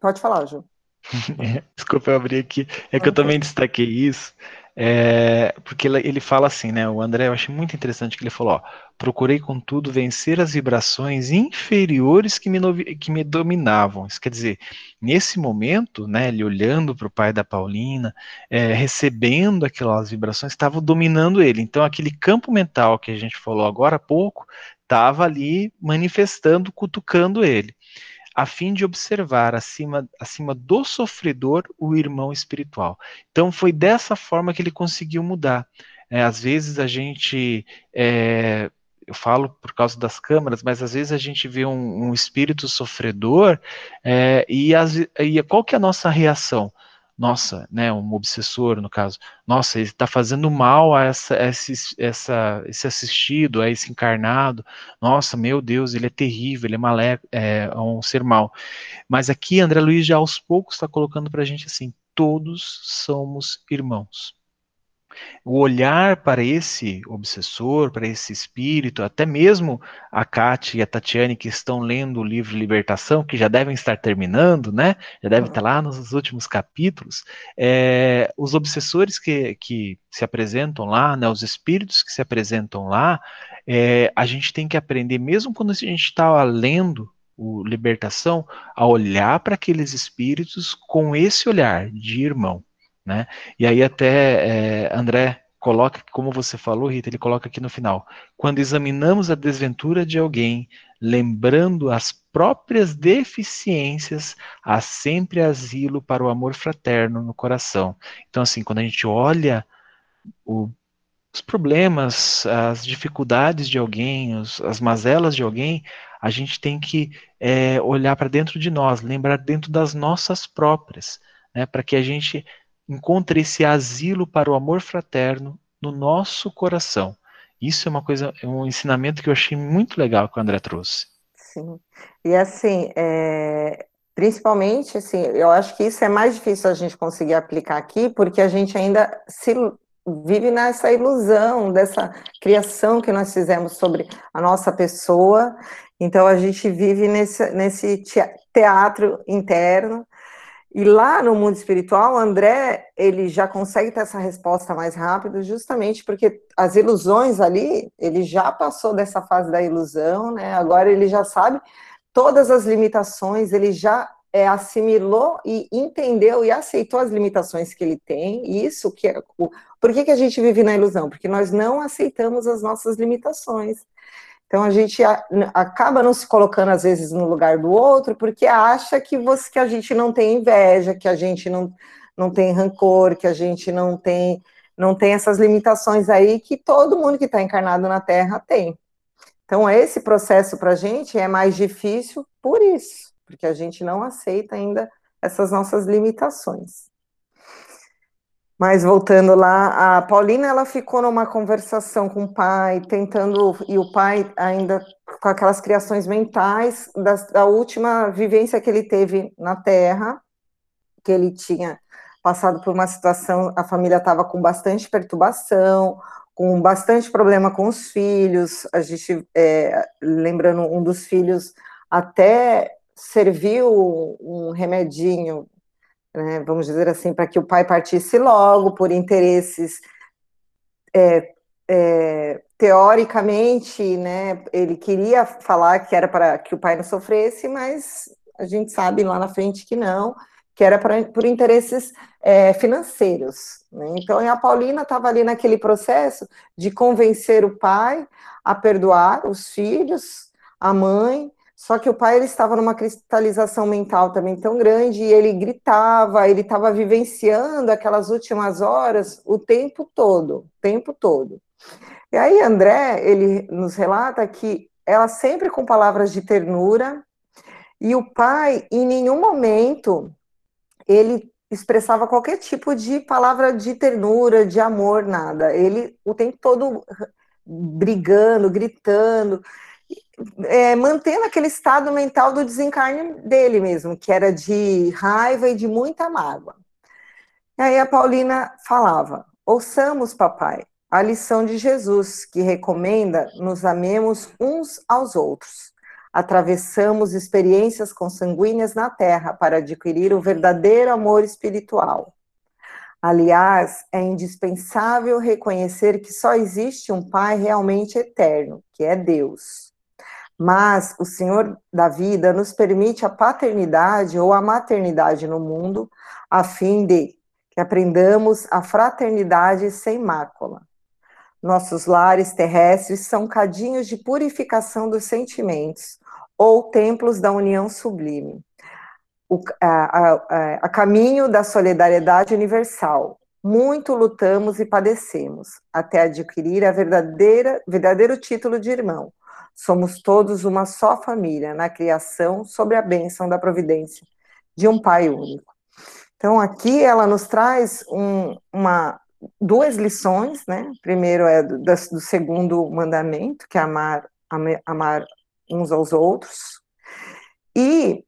Pode falar, Ju. Desculpa, eu abri aqui. É que eu também destaquei isso, é, porque ele fala assim, né? O André, eu achei muito interessante que ele falou: ó, procurei, contudo, vencer as vibrações inferiores que me, que me dominavam. Isso quer dizer, nesse momento, né, ele olhando para o pai da Paulina, é, recebendo aquelas vibrações, estavam dominando ele. Então, aquele campo mental que a gente falou agora há pouco, estava ali manifestando, cutucando ele a fim de observar acima, acima do sofredor o irmão espiritual. Então foi dessa forma que ele conseguiu mudar. É, às vezes a gente, é, eu falo por causa das câmaras, mas às vezes a gente vê um, um espírito sofredor é, e, as, e qual que é a nossa reação? Nossa, né, um obsessor no caso, nossa, ele está fazendo mal a essa, esse, essa, esse assistido, a esse encarnado, nossa, meu Deus, ele é terrível, ele é malé, é um ser mal. Mas aqui André Luiz já aos poucos está colocando para a gente assim, todos somos irmãos o olhar para esse obsessor, para esse espírito, até mesmo a Kátia e a Tatiane que estão lendo o livro Libertação, que já devem estar terminando, né? Já devem estar lá nos últimos capítulos. É, os obsessores que, que se apresentam lá, né? Os espíritos que se apresentam lá, é, a gente tem que aprender, mesmo quando a gente está lendo o Libertação, a olhar para aqueles espíritos com esse olhar de irmão. Né? E aí até é, André coloca, como você falou, Rita, ele coloca aqui no final: quando examinamos a desventura de alguém, lembrando as próprias deficiências, há sempre asilo para o amor fraterno no coração. Então, assim, quando a gente olha o, os problemas, as dificuldades de alguém, os, as mazelas de alguém, a gente tem que é, olhar para dentro de nós, lembrar dentro das nossas próprias, né, para que a gente encontre esse asilo para o amor fraterno no nosso coração. Isso é uma coisa, é um ensinamento que eu achei muito legal que o André trouxe. Sim. E assim, é, principalmente, assim, eu acho que isso é mais difícil a gente conseguir aplicar aqui, porque a gente ainda se vive nessa ilusão dessa criação que nós fizemos sobre a nossa pessoa. Então a gente vive nesse, nesse teatro interno e lá no mundo espiritual, André, ele já consegue ter essa resposta mais rápido, justamente porque as ilusões ali, ele já passou dessa fase da ilusão, né? Agora ele já sabe todas as limitações, ele já é, assimilou e entendeu e aceitou as limitações que ele tem. Isso que é o, por que, que a gente vive na ilusão? Porque nós não aceitamos as nossas limitações. Então a gente acaba não se colocando às vezes no lugar do outro porque acha que você que a gente não tem inveja, que a gente não, não tem rancor, que a gente não tem não tem essas limitações aí que todo mundo que está encarnado na Terra tem. Então esse processo para a gente é mais difícil por isso, porque a gente não aceita ainda essas nossas limitações. Mas voltando lá, a Paulina ela ficou numa conversação com o pai, tentando e o pai ainda com aquelas criações mentais da, última vivência que ele teve na Terra, que ele tinha passado por uma situação, a família estava com bastante perturbação, com bastante problema com os filhos. A gente, é, lembrando, um dos filhos até serviu um remedinho né, vamos dizer assim, para que o pai partisse logo por interesses é, é, teoricamente, né, ele queria falar que era para que o pai não sofresse, mas a gente sabe lá na frente que não, que era pra, por interesses é, financeiros. Né? Então, a Paulina estava ali naquele processo de convencer o pai a perdoar os filhos, a mãe, só que o pai ele estava numa cristalização mental também tão grande e ele gritava, ele estava vivenciando aquelas últimas horas o tempo todo, o tempo todo. E aí André, ele nos relata que ela sempre com palavras de ternura e o pai em nenhum momento ele expressava qualquer tipo de palavra de ternura, de amor, nada. Ele o tempo todo brigando, gritando é, mantendo aquele estado mental do desencarne dele mesmo, que era de raiva e de muita mágoa. E aí a Paulina falava: ouçamos, papai, a lição de Jesus, que recomenda nos amemos uns aos outros. Atravessamos experiências consanguíneas na Terra para adquirir o verdadeiro amor espiritual. Aliás, é indispensável reconhecer que só existe um Pai realmente eterno, que é Deus mas o Senhor da vida nos permite a paternidade ou a maternidade no mundo, a fim de que aprendamos a fraternidade sem mácula. Nossos lares terrestres são cadinhos de purificação dos sentimentos, ou templos da união sublime. O, a, a, a caminho da solidariedade universal. Muito lutamos e padecemos, até adquirir a verdadeira, verdadeiro título de irmão, Somos todos uma só família na criação, sob a bênção da providência de um Pai único. Então, aqui ela nos traz um, uma, duas lições, né? Primeiro é do, do segundo mandamento, que é amar, amar uns aos outros, e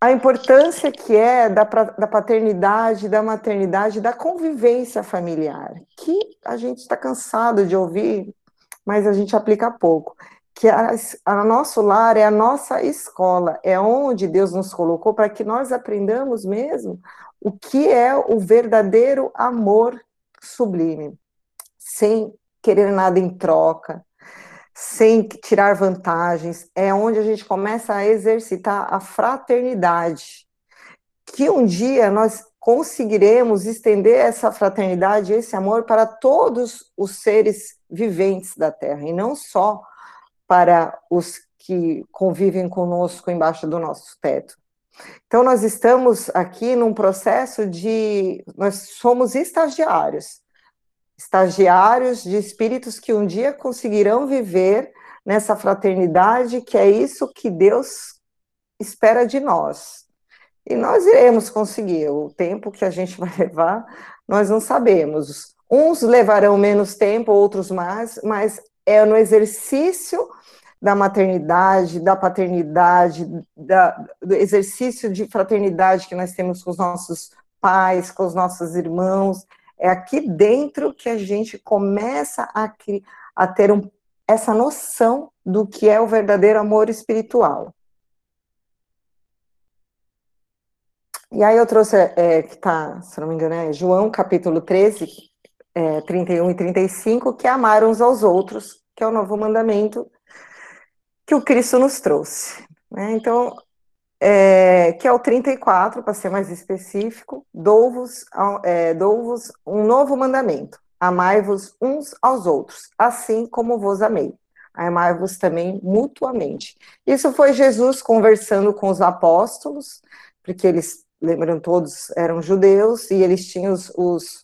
a importância que é da, da paternidade, da maternidade, da convivência familiar, que a gente está cansado de ouvir, mas a gente aplica pouco que a, nosso lar é a nossa escola, é onde Deus nos colocou para que nós aprendamos mesmo o que é o verdadeiro amor sublime, sem querer nada em troca, sem tirar vantagens, é onde a gente começa a exercitar a fraternidade, que um dia nós conseguiremos estender essa fraternidade, esse amor para todos os seres viventes da Terra, e não só para os que convivem conosco embaixo do nosso teto. Então, nós estamos aqui num processo de. Nós somos estagiários estagiários de espíritos que um dia conseguirão viver nessa fraternidade, que é isso que Deus espera de nós. E nós iremos conseguir. O tempo que a gente vai levar, nós não sabemos. Uns levarão menos tempo, outros mais, mas é no exercício da maternidade, da paternidade, da, do exercício de fraternidade que nós temos com os nossos pais, com os nossos irmãos. É aqui dentro que a gente começa a, a ter um, essa noção do que é o verdadeiro amor espiritual. E aí eu trouxe, é, que está, se não me engano, é João capítulo 13, é, 31 e 35, que é amar uns aos outros, que é o novo mandamento que o Cristo nos trouxe. Né? Então, é, que é o 34, para ser mais específico, dou-vos é, dou um novo mandamento, amai-vos uns aos outros, assim como vos amei. Amai-vos também mutuamente. Isso foi Jesus conversando com os apóstolos, porque eles, lembram todos, eram judeus, e eles tinham os, os,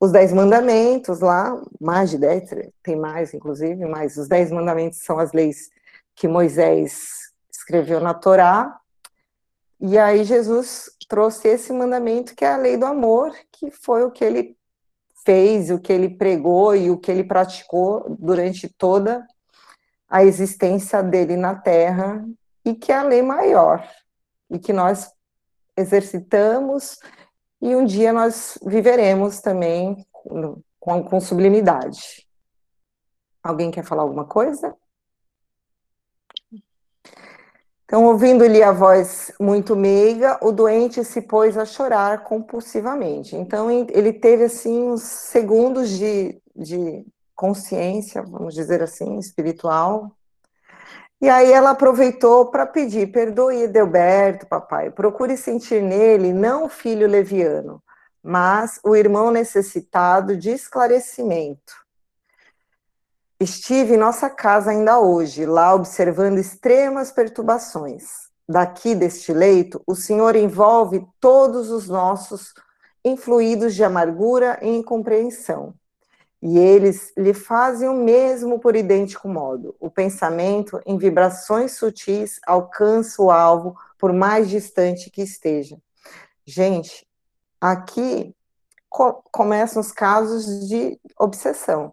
os dez mandamentos lá, mais de dez, tem mais, inclusive, mas os dez mandamentos são as leis que Moisés escreveu na Torá, e aí Jesus trouxe esse mandamento que é a lei do amor, que foi o que ele fez, o que ele pregou e o que ele praticou durante toda a existência dele na Terra, e que é a lei maior, e que nós exercitamos, e um dia nós viveremos também com, com sublimidade. Alguém quer falar alguma coisa? Então, ouvindo-lhe a voz muito meiga, o doente se pôs a chorar compulsivamente. Então, ele teve, assim, uns segundos de, de consciência, vamos dizer assim, espiritual. E aí ela aproveitou para pedir, perdoe Edelberto, papai, procure sentir nele não o filho leviano, mas o irmão necessitado de esclarecimento Estive em nossa casa ainda hoje, lá observando extremas perturbações. Daqui deste leito, o Senhor envolve todos os nossos influídos de amargura e incompreensão. E eles lhe fazem o mesmo por idêntico modo. O pensamento, em vibrações sutis, alcança o alvo, por mais distante que esteja. Gente, aqui co começam os casos de obsessão.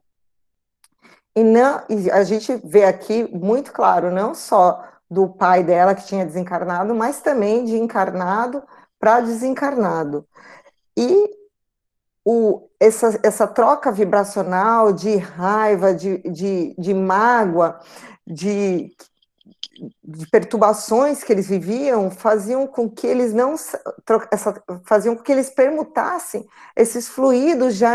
E, não, e a gente vê aqui muito claro, não só do pai dela que tinha desencarnado, mas também de encarnado para desencarnado. E o, essa, essa troca vibracional de raiva, de, de, de mágoa, de, de perturbações que eles viviam faziam com que eles não essa, faziam com que eles permutassem esses fluidos de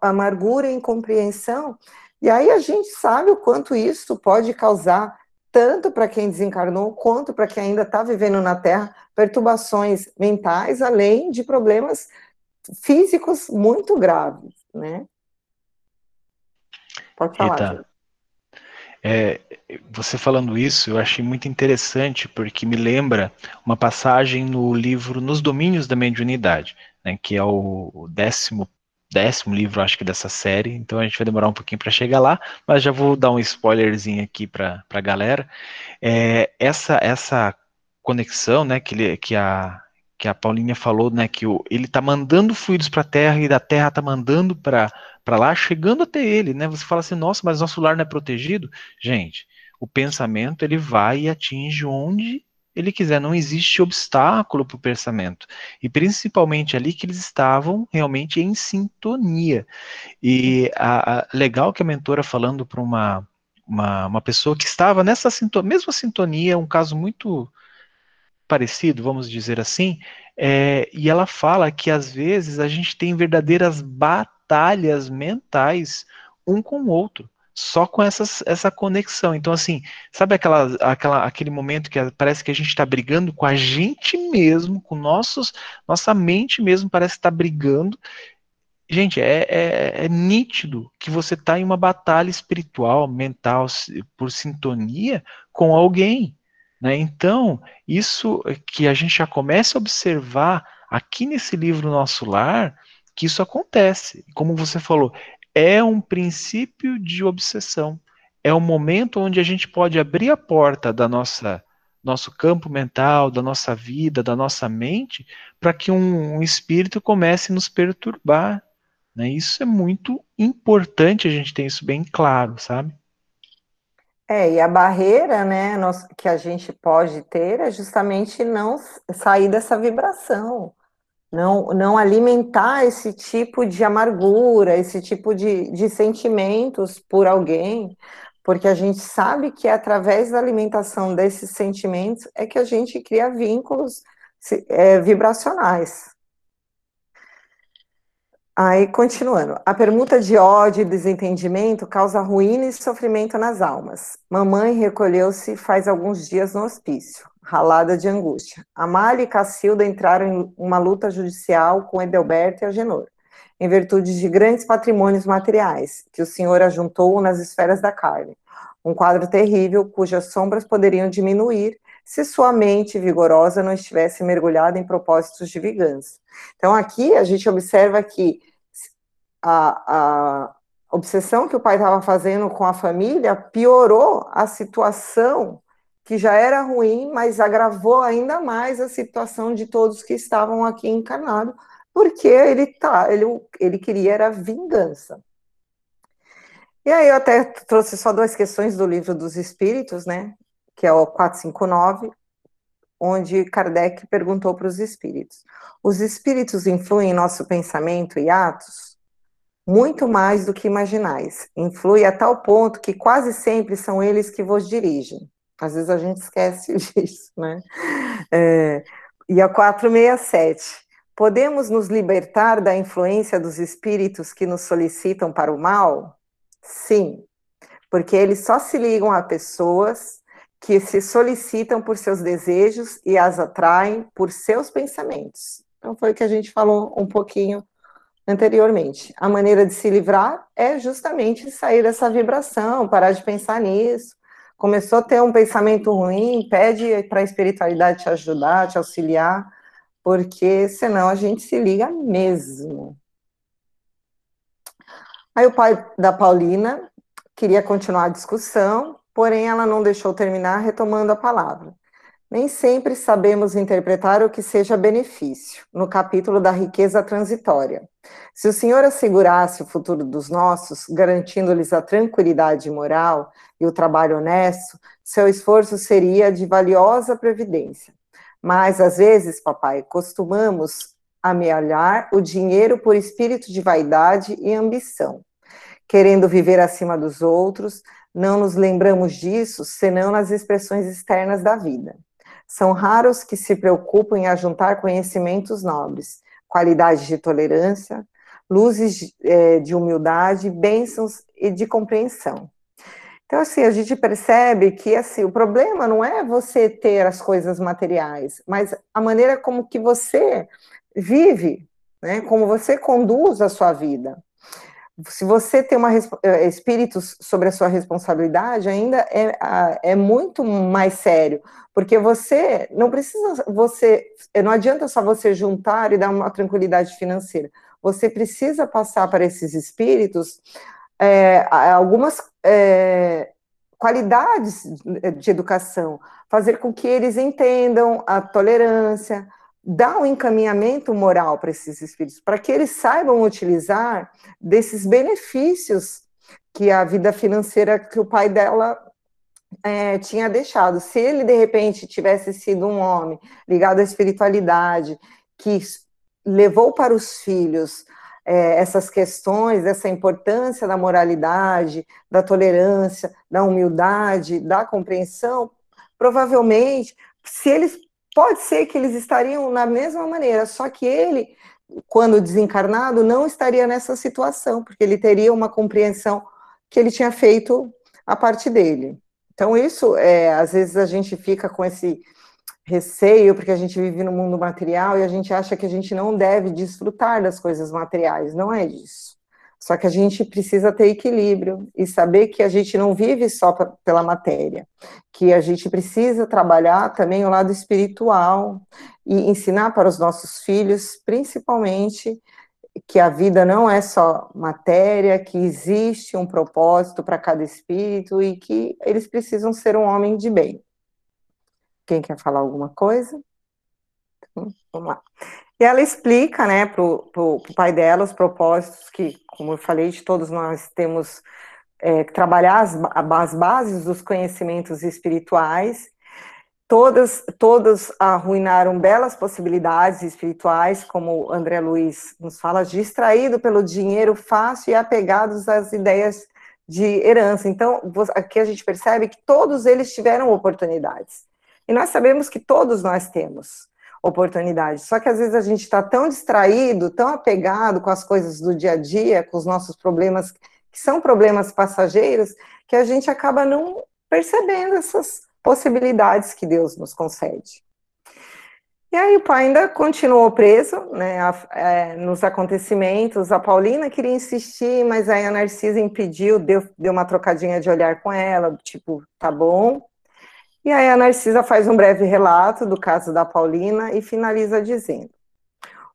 amargura e incompreensão. E aí a gente sabe o quanto isso pode causar, tanto para quem desencarnou, quanto para quem ainda está vivendo na Terra, perturbações mentais, além de problemas físicos muito graves, né? Pode falar. É, você falando isso, eu achei muito interessante, porque me lembra uma passagem no livro Nos Domínios da Mediunidade, né, que é o décimo décimo livro, acho que, dessa série, então a gente vai demorar um pouquinho para chegar lá, mas já vou dar um spoilerzinho aqui para a galera. É, essa, essa conexão, né, que, que, a, que a Paulinha falou, né, que o, ele está mandando fluidos para a Terra e da Terra está mandando para lá, chegando até ele, né, você fala assim, nossa, mas nosso lar não é protegido? Gente, o pensamento, ele vai e atinge onde ele quiser, não existe obstáculo para o pensamento. E principalmente ali que eles estavam realmente em sintonia. E a, a legal que a mentora falando para uma, uma, uma, pessoa que estava nessa sintonia, mesma sintonia, um caso muito parecido, vamos dizer assim, é, e ela fala que às vezes a gente tem verdadeiras batalhas mentais um com o outro. só com essas, essa conexão. Então, assim, sabe aquela, aquela, aquele momento que parece que a gente está brigando com a gente mesmo, com nossos, nossa mente mesmo parece estar tá brigando. Gente, é, é, é nítido que você está em uma batalha espiritual, mental, por sintonia com alguém. Né? Então, isso que a gente já começa a observar aqui nesse livro Nosso Lar, que isso acontece. Como você falou, é um princípio de obsessão. É um momento onde a gente pode abrir a porta da nossa nosso campo mental, da nossa vida, da nossa mente, para que um, um, espírito comece a nos perturbar. Né? Isso é muito importante a gente ter isso bem claro, sabe? É, e a barreira, né, que a gente pode ter é justamente não sair dessa vibração não, não alimentar esse tipo de amargura, esse tipo de, de sentimentos por alguém, porque a gente sabe que é através da alimentação desses sentimentos é que a gente cria vínculos é, vibracionais. Aí, continuando. A permuta de ódio e desentendimento causa ruína e sofrimento nas almas. Mamãe recolheu-se faz alguns dias no hospício ralada de angústia. Amália e Cacilda entraram em uma luta judicial com Edelberto e Agenor, em virtude de grandes patrimônios materiais, que o senhor ajuntou nas esferas da carne. Um quadro terrível, cujas sombras poderiam diminuir se sua mente vigorosa não estivesse mergulhada em propósitos de vingança. Então, aqui a gente observa que a, a obsessão que o pai estava fazendo com a família piorou a situação que já era ruim, mas agravou ainda mais a situação de todos que estavam aqui encarnados, porque ele tá, ele, ele queria era vingança. E aí eu até trouxe só duas questões do livro dos Espíritos, né? Que é o 459, onde Kardec perguntou para os espíritos: os espíritos influem em nosso pensamento e atos? Muito mais do que imaginais. Influi a tal ponto que quase sempre são eles que vos dirigem. Às vezes a gente esquece disso, né? É, e a 467. Podemos nos libertar da influência dos espíritos que nos solicitam para o mal? Sim, porque eles só se ligam a pessoas que se solicitam por seus desejos e as atraem por seus pensamentos. Então, foi o que a gente falou um pouquinho anteriormente. A maneira de se livrar é justamente sair dessa vibração, parar de pensar nisso, começou a ter um pensamento ruim, pede para a espiritualidade te ajudar, te auxiliar, porque senão a gente se liga mesmo. Aí o pai da Paulina queria continuar a discussão, porém ela não deixou terminar, retomando a palavra. Nem sempre sabemos interpretar o que seja benefício, no capítulo da riqueza transitória. Se o Senhor assegurasse o futuro dos nossos, garantindo-lhes a tranquilidade moral e o trabalho honesto, seu esforço seria de valiosa previdência. Mas, às vezes, papai, costumamos amealhar o dinheiro por espírito de vaidade e ambição. Querendo viver acima dos outros, não nos lembramos disso senão nas expressões externas da vida. São raros que se preocupam em ajuntar conhecimentos nobres, qualidades de tolerância, luzes é, de humildade, bênçãos e de compreensão. Então, assim, a gente percebe que, assim, o problema não é você ter as coisas materiais, mas a maneira como que você vive, né, como você conduz a sua vida se você tem uma, eh, espíritos sobre a sua responsabilidade, ainda é, é muito mais sério, porque você não precisa, você não adianta só você juntar e dar uma tranquilidade financeira. Você precisa passar para esses espíritos é, algumas é, qualidades de educação, fazer com que eles entendam a tolerância, dá um encaminhamento moral para esses espíritos, para que eles saibam utilizar desses benefícios que a vida financeira que o pai dela é, tinha deixado. Se ele, de repente, tivesse sido um homem ligado à espiritualidade, que levou para os filhos é, essas questões, essa importância da moralidade, da tolerância, da humildade, da compreensão, provavelmente, se eles pode ser que eles estariam na mesma maneira, só que ele, quando desencarnado, não estaria nessa situação, porque ele teria uma compreensão que ele tinha feito a parte dele. Então, isso, é, às vezes a gente fica com esse receio, porque a gente vive no mundo material e a gente acha que a gente não deve desfrutar das coisas materiais. Não é isso. Só que a gente precisa ter equilíbrio e saber que a gente não vive só pra, pela matéria, que a gente precisa trabalhar também o lado espiritual e ensinar para os nossos filhos, principalmente, que a vida não é só matéria, que existe um propósito para cada espírito e que eles precisam ser um homem de bem. Quem quer falar alguma coisa? Então, vamos lá. E ela explica, né, para o pai dela os propósitos que, como eu falei, de todos nós temos é, que trabalhar as, as bases dos conhecimentos espirituais. Todas, todas arruinaram belas possibilidades espirituais, como André Luiz nos fala, distraído pelo dinheiro fácil e apegados às ideias de herança. Então, aqui a gente percebe que todos eles tiveram oportunidades. E nós sabemos que todos nós temos oportunidade. Só que às vezes a gente está tão distraído, tão apegado com as coisas do dia a dia, com os nossos problemas, que são problemas passageiros, que a gente acaba não percebendo essas possibilidades que Deus nos concede. E aí o pai ainda continuou preso né, a, é, nos acontecimentos. A Paulina queria insistir, mas aí a Narcisa impediu, deu, deu uma trocadinha de olhar com ela, tipo, tá bom. E aí a Narcisa faz um breve relato do caso da Paulina e finaliza dizendo: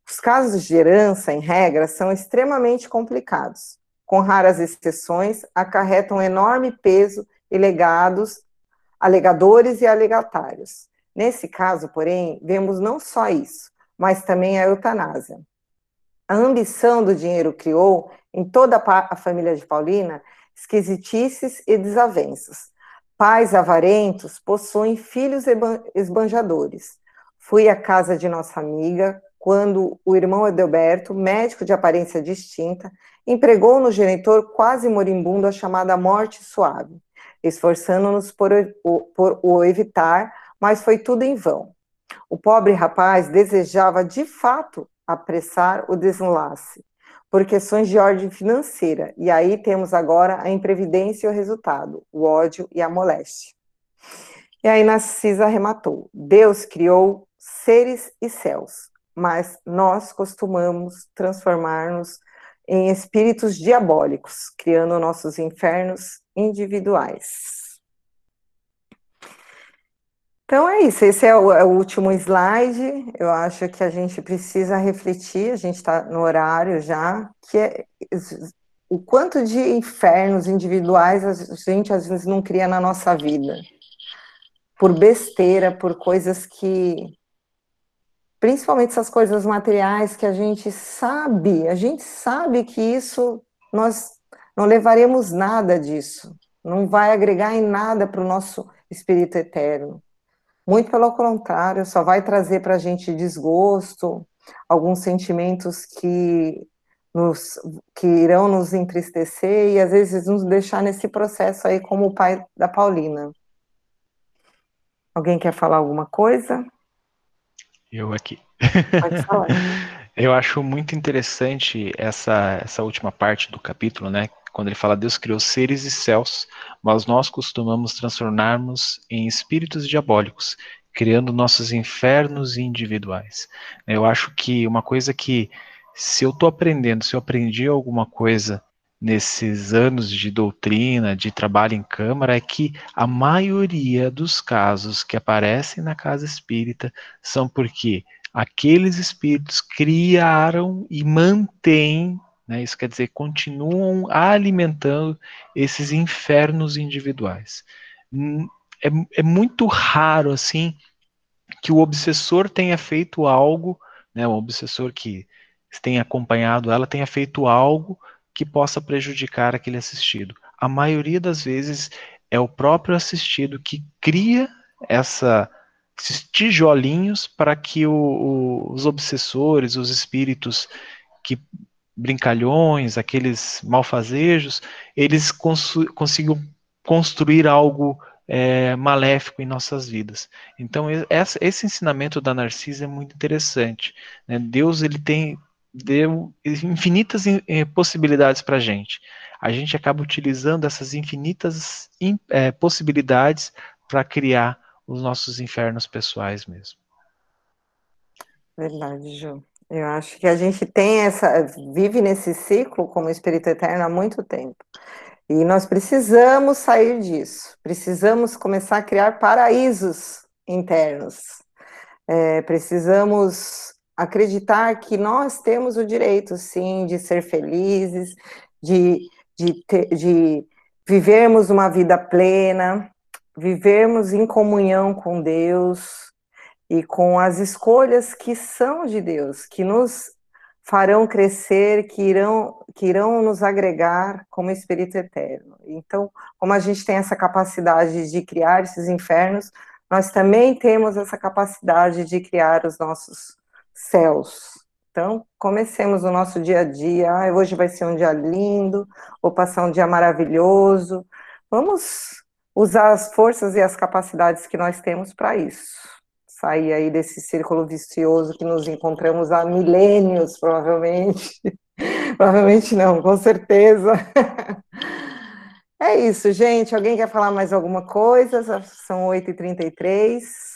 os casos de herança, em regra, são extremamente complicados. Com raras exceções, acarretam enorme peso e legados, alegadores e alegatários. Nesse caso, porém, vemos não só isso, mas também a eutanásia. A ambição do dinheiro criou, em toda a família de Paulina, esquisitices e desavenças, Pais avarentos possuem filhos esbanjadores. Fui à casa de nossa amiga quando o irmão Adelberto, médico de aparência distinta, empregou no genitor quase moribundo a chamada morte suave, esforçando-nos por, por o evitar, mas foi tudo em vão. O pobre rapaz desejava de fato apressar o desenlace, por questões de ordem financeira. E aí temos agora a imprevidência e o resultado, o ódio e a moléstia. E aí Narcisa arrematou: Deus criou seres e céus, mas nós costumamos transformar-nos em espíritos diabólicos, criando nossos infernos individuais. Então é isso, esse é o, é o, último slide. Eu acho que a gente precisa refletir, a gente está no horário já, que é o quanto de infernos individuais a gente às vezes não cria na nossa vida. Por besteira, por coisas que. Principalmente essas coisas materiais que a gente sabe, a gente sabe que isso nós não levaremos nada disso, não vai agregar em nada para o nosso espírito eterno. Muito pelo contrário, só vai trazer para a gente desgosto, alguns sentimentos que, nos, que irão nos entristecer e às vezes nos deixar nesse processo aí, como o pai da Paulina. Alguém quer falar alguma coisa? Eu aqui. Pode falar. Eu acho muito interessante essa, essa última parte do capítulo, né? Quando ele fala Deus criou seres e céus, mas nós costumamos transformarmos em espíritos diabólicos, criando nossos infernos individuais. Eu acho que uma coisa que, se eu estou aprendendo, se eu aprendi alguma coisa nesses anos de doutrina, de trabalho em câmara, é que a maioria dos casos que aparecem na casa espírita são porque aqueles espíritos criaram e mantêm né? Isso quer dizer, continuam alimentando esses infernos individuais. Hum, é, é muito raro, assim, que o obsessor tenha feito algo, né, o obsessor que tenha acompanhado ela tenha feito algo que possa prejudicar aquele assistido. A maioria das vezes é o próprio assistido que cria essa, esses tijolinhos para que o, o, os obsessores, os espíritos que brincalhões, aqueles malfazejos, eles cons consigam construir algo é, maléfico em nossas vidas. Então esse ensinamento da Narcisa é muito interessante. Né? Deus ele tem deu infinitas eh, possibilidades para a gente. A gente acaba utilizando essas infinitas é, possibilidades para criar os nossos infernos pessoais mesmo. Verdade, Ju. Eu acho que a gente tem essa, vive nesse ciclo como espírito eterno há muito tempo. E nós precisamos sair disso. Precisamos começar a criar paraísos internos. É, precisamos acreditar que nós temos o direito, sim, de ser felizes, de, de, ter, de vivermos uma vida plena, vivermos em comunhão com Deus e com as escolhas que são de Deus, que nos farão crescer, que irão, que irão nos agregar como Espírito Eterno. Então, como a gente tem essa capacidade de criar esses infernos, nós também temos essa capacidade de criar os nossos céus. Então, comecemos o nosso dia a dia. Ah, hoje vai ser um dia lindo, vou passar um dia maravilhoso. Vamos usar as forças e as capacidades que nós temos para isso sair aí desse círculo vicioso que nos encontramos há milênios, provavelmente. provavelmente não, com certeza. é isso, gente. Alguém quer falar mais alguma coisa? São 8h33.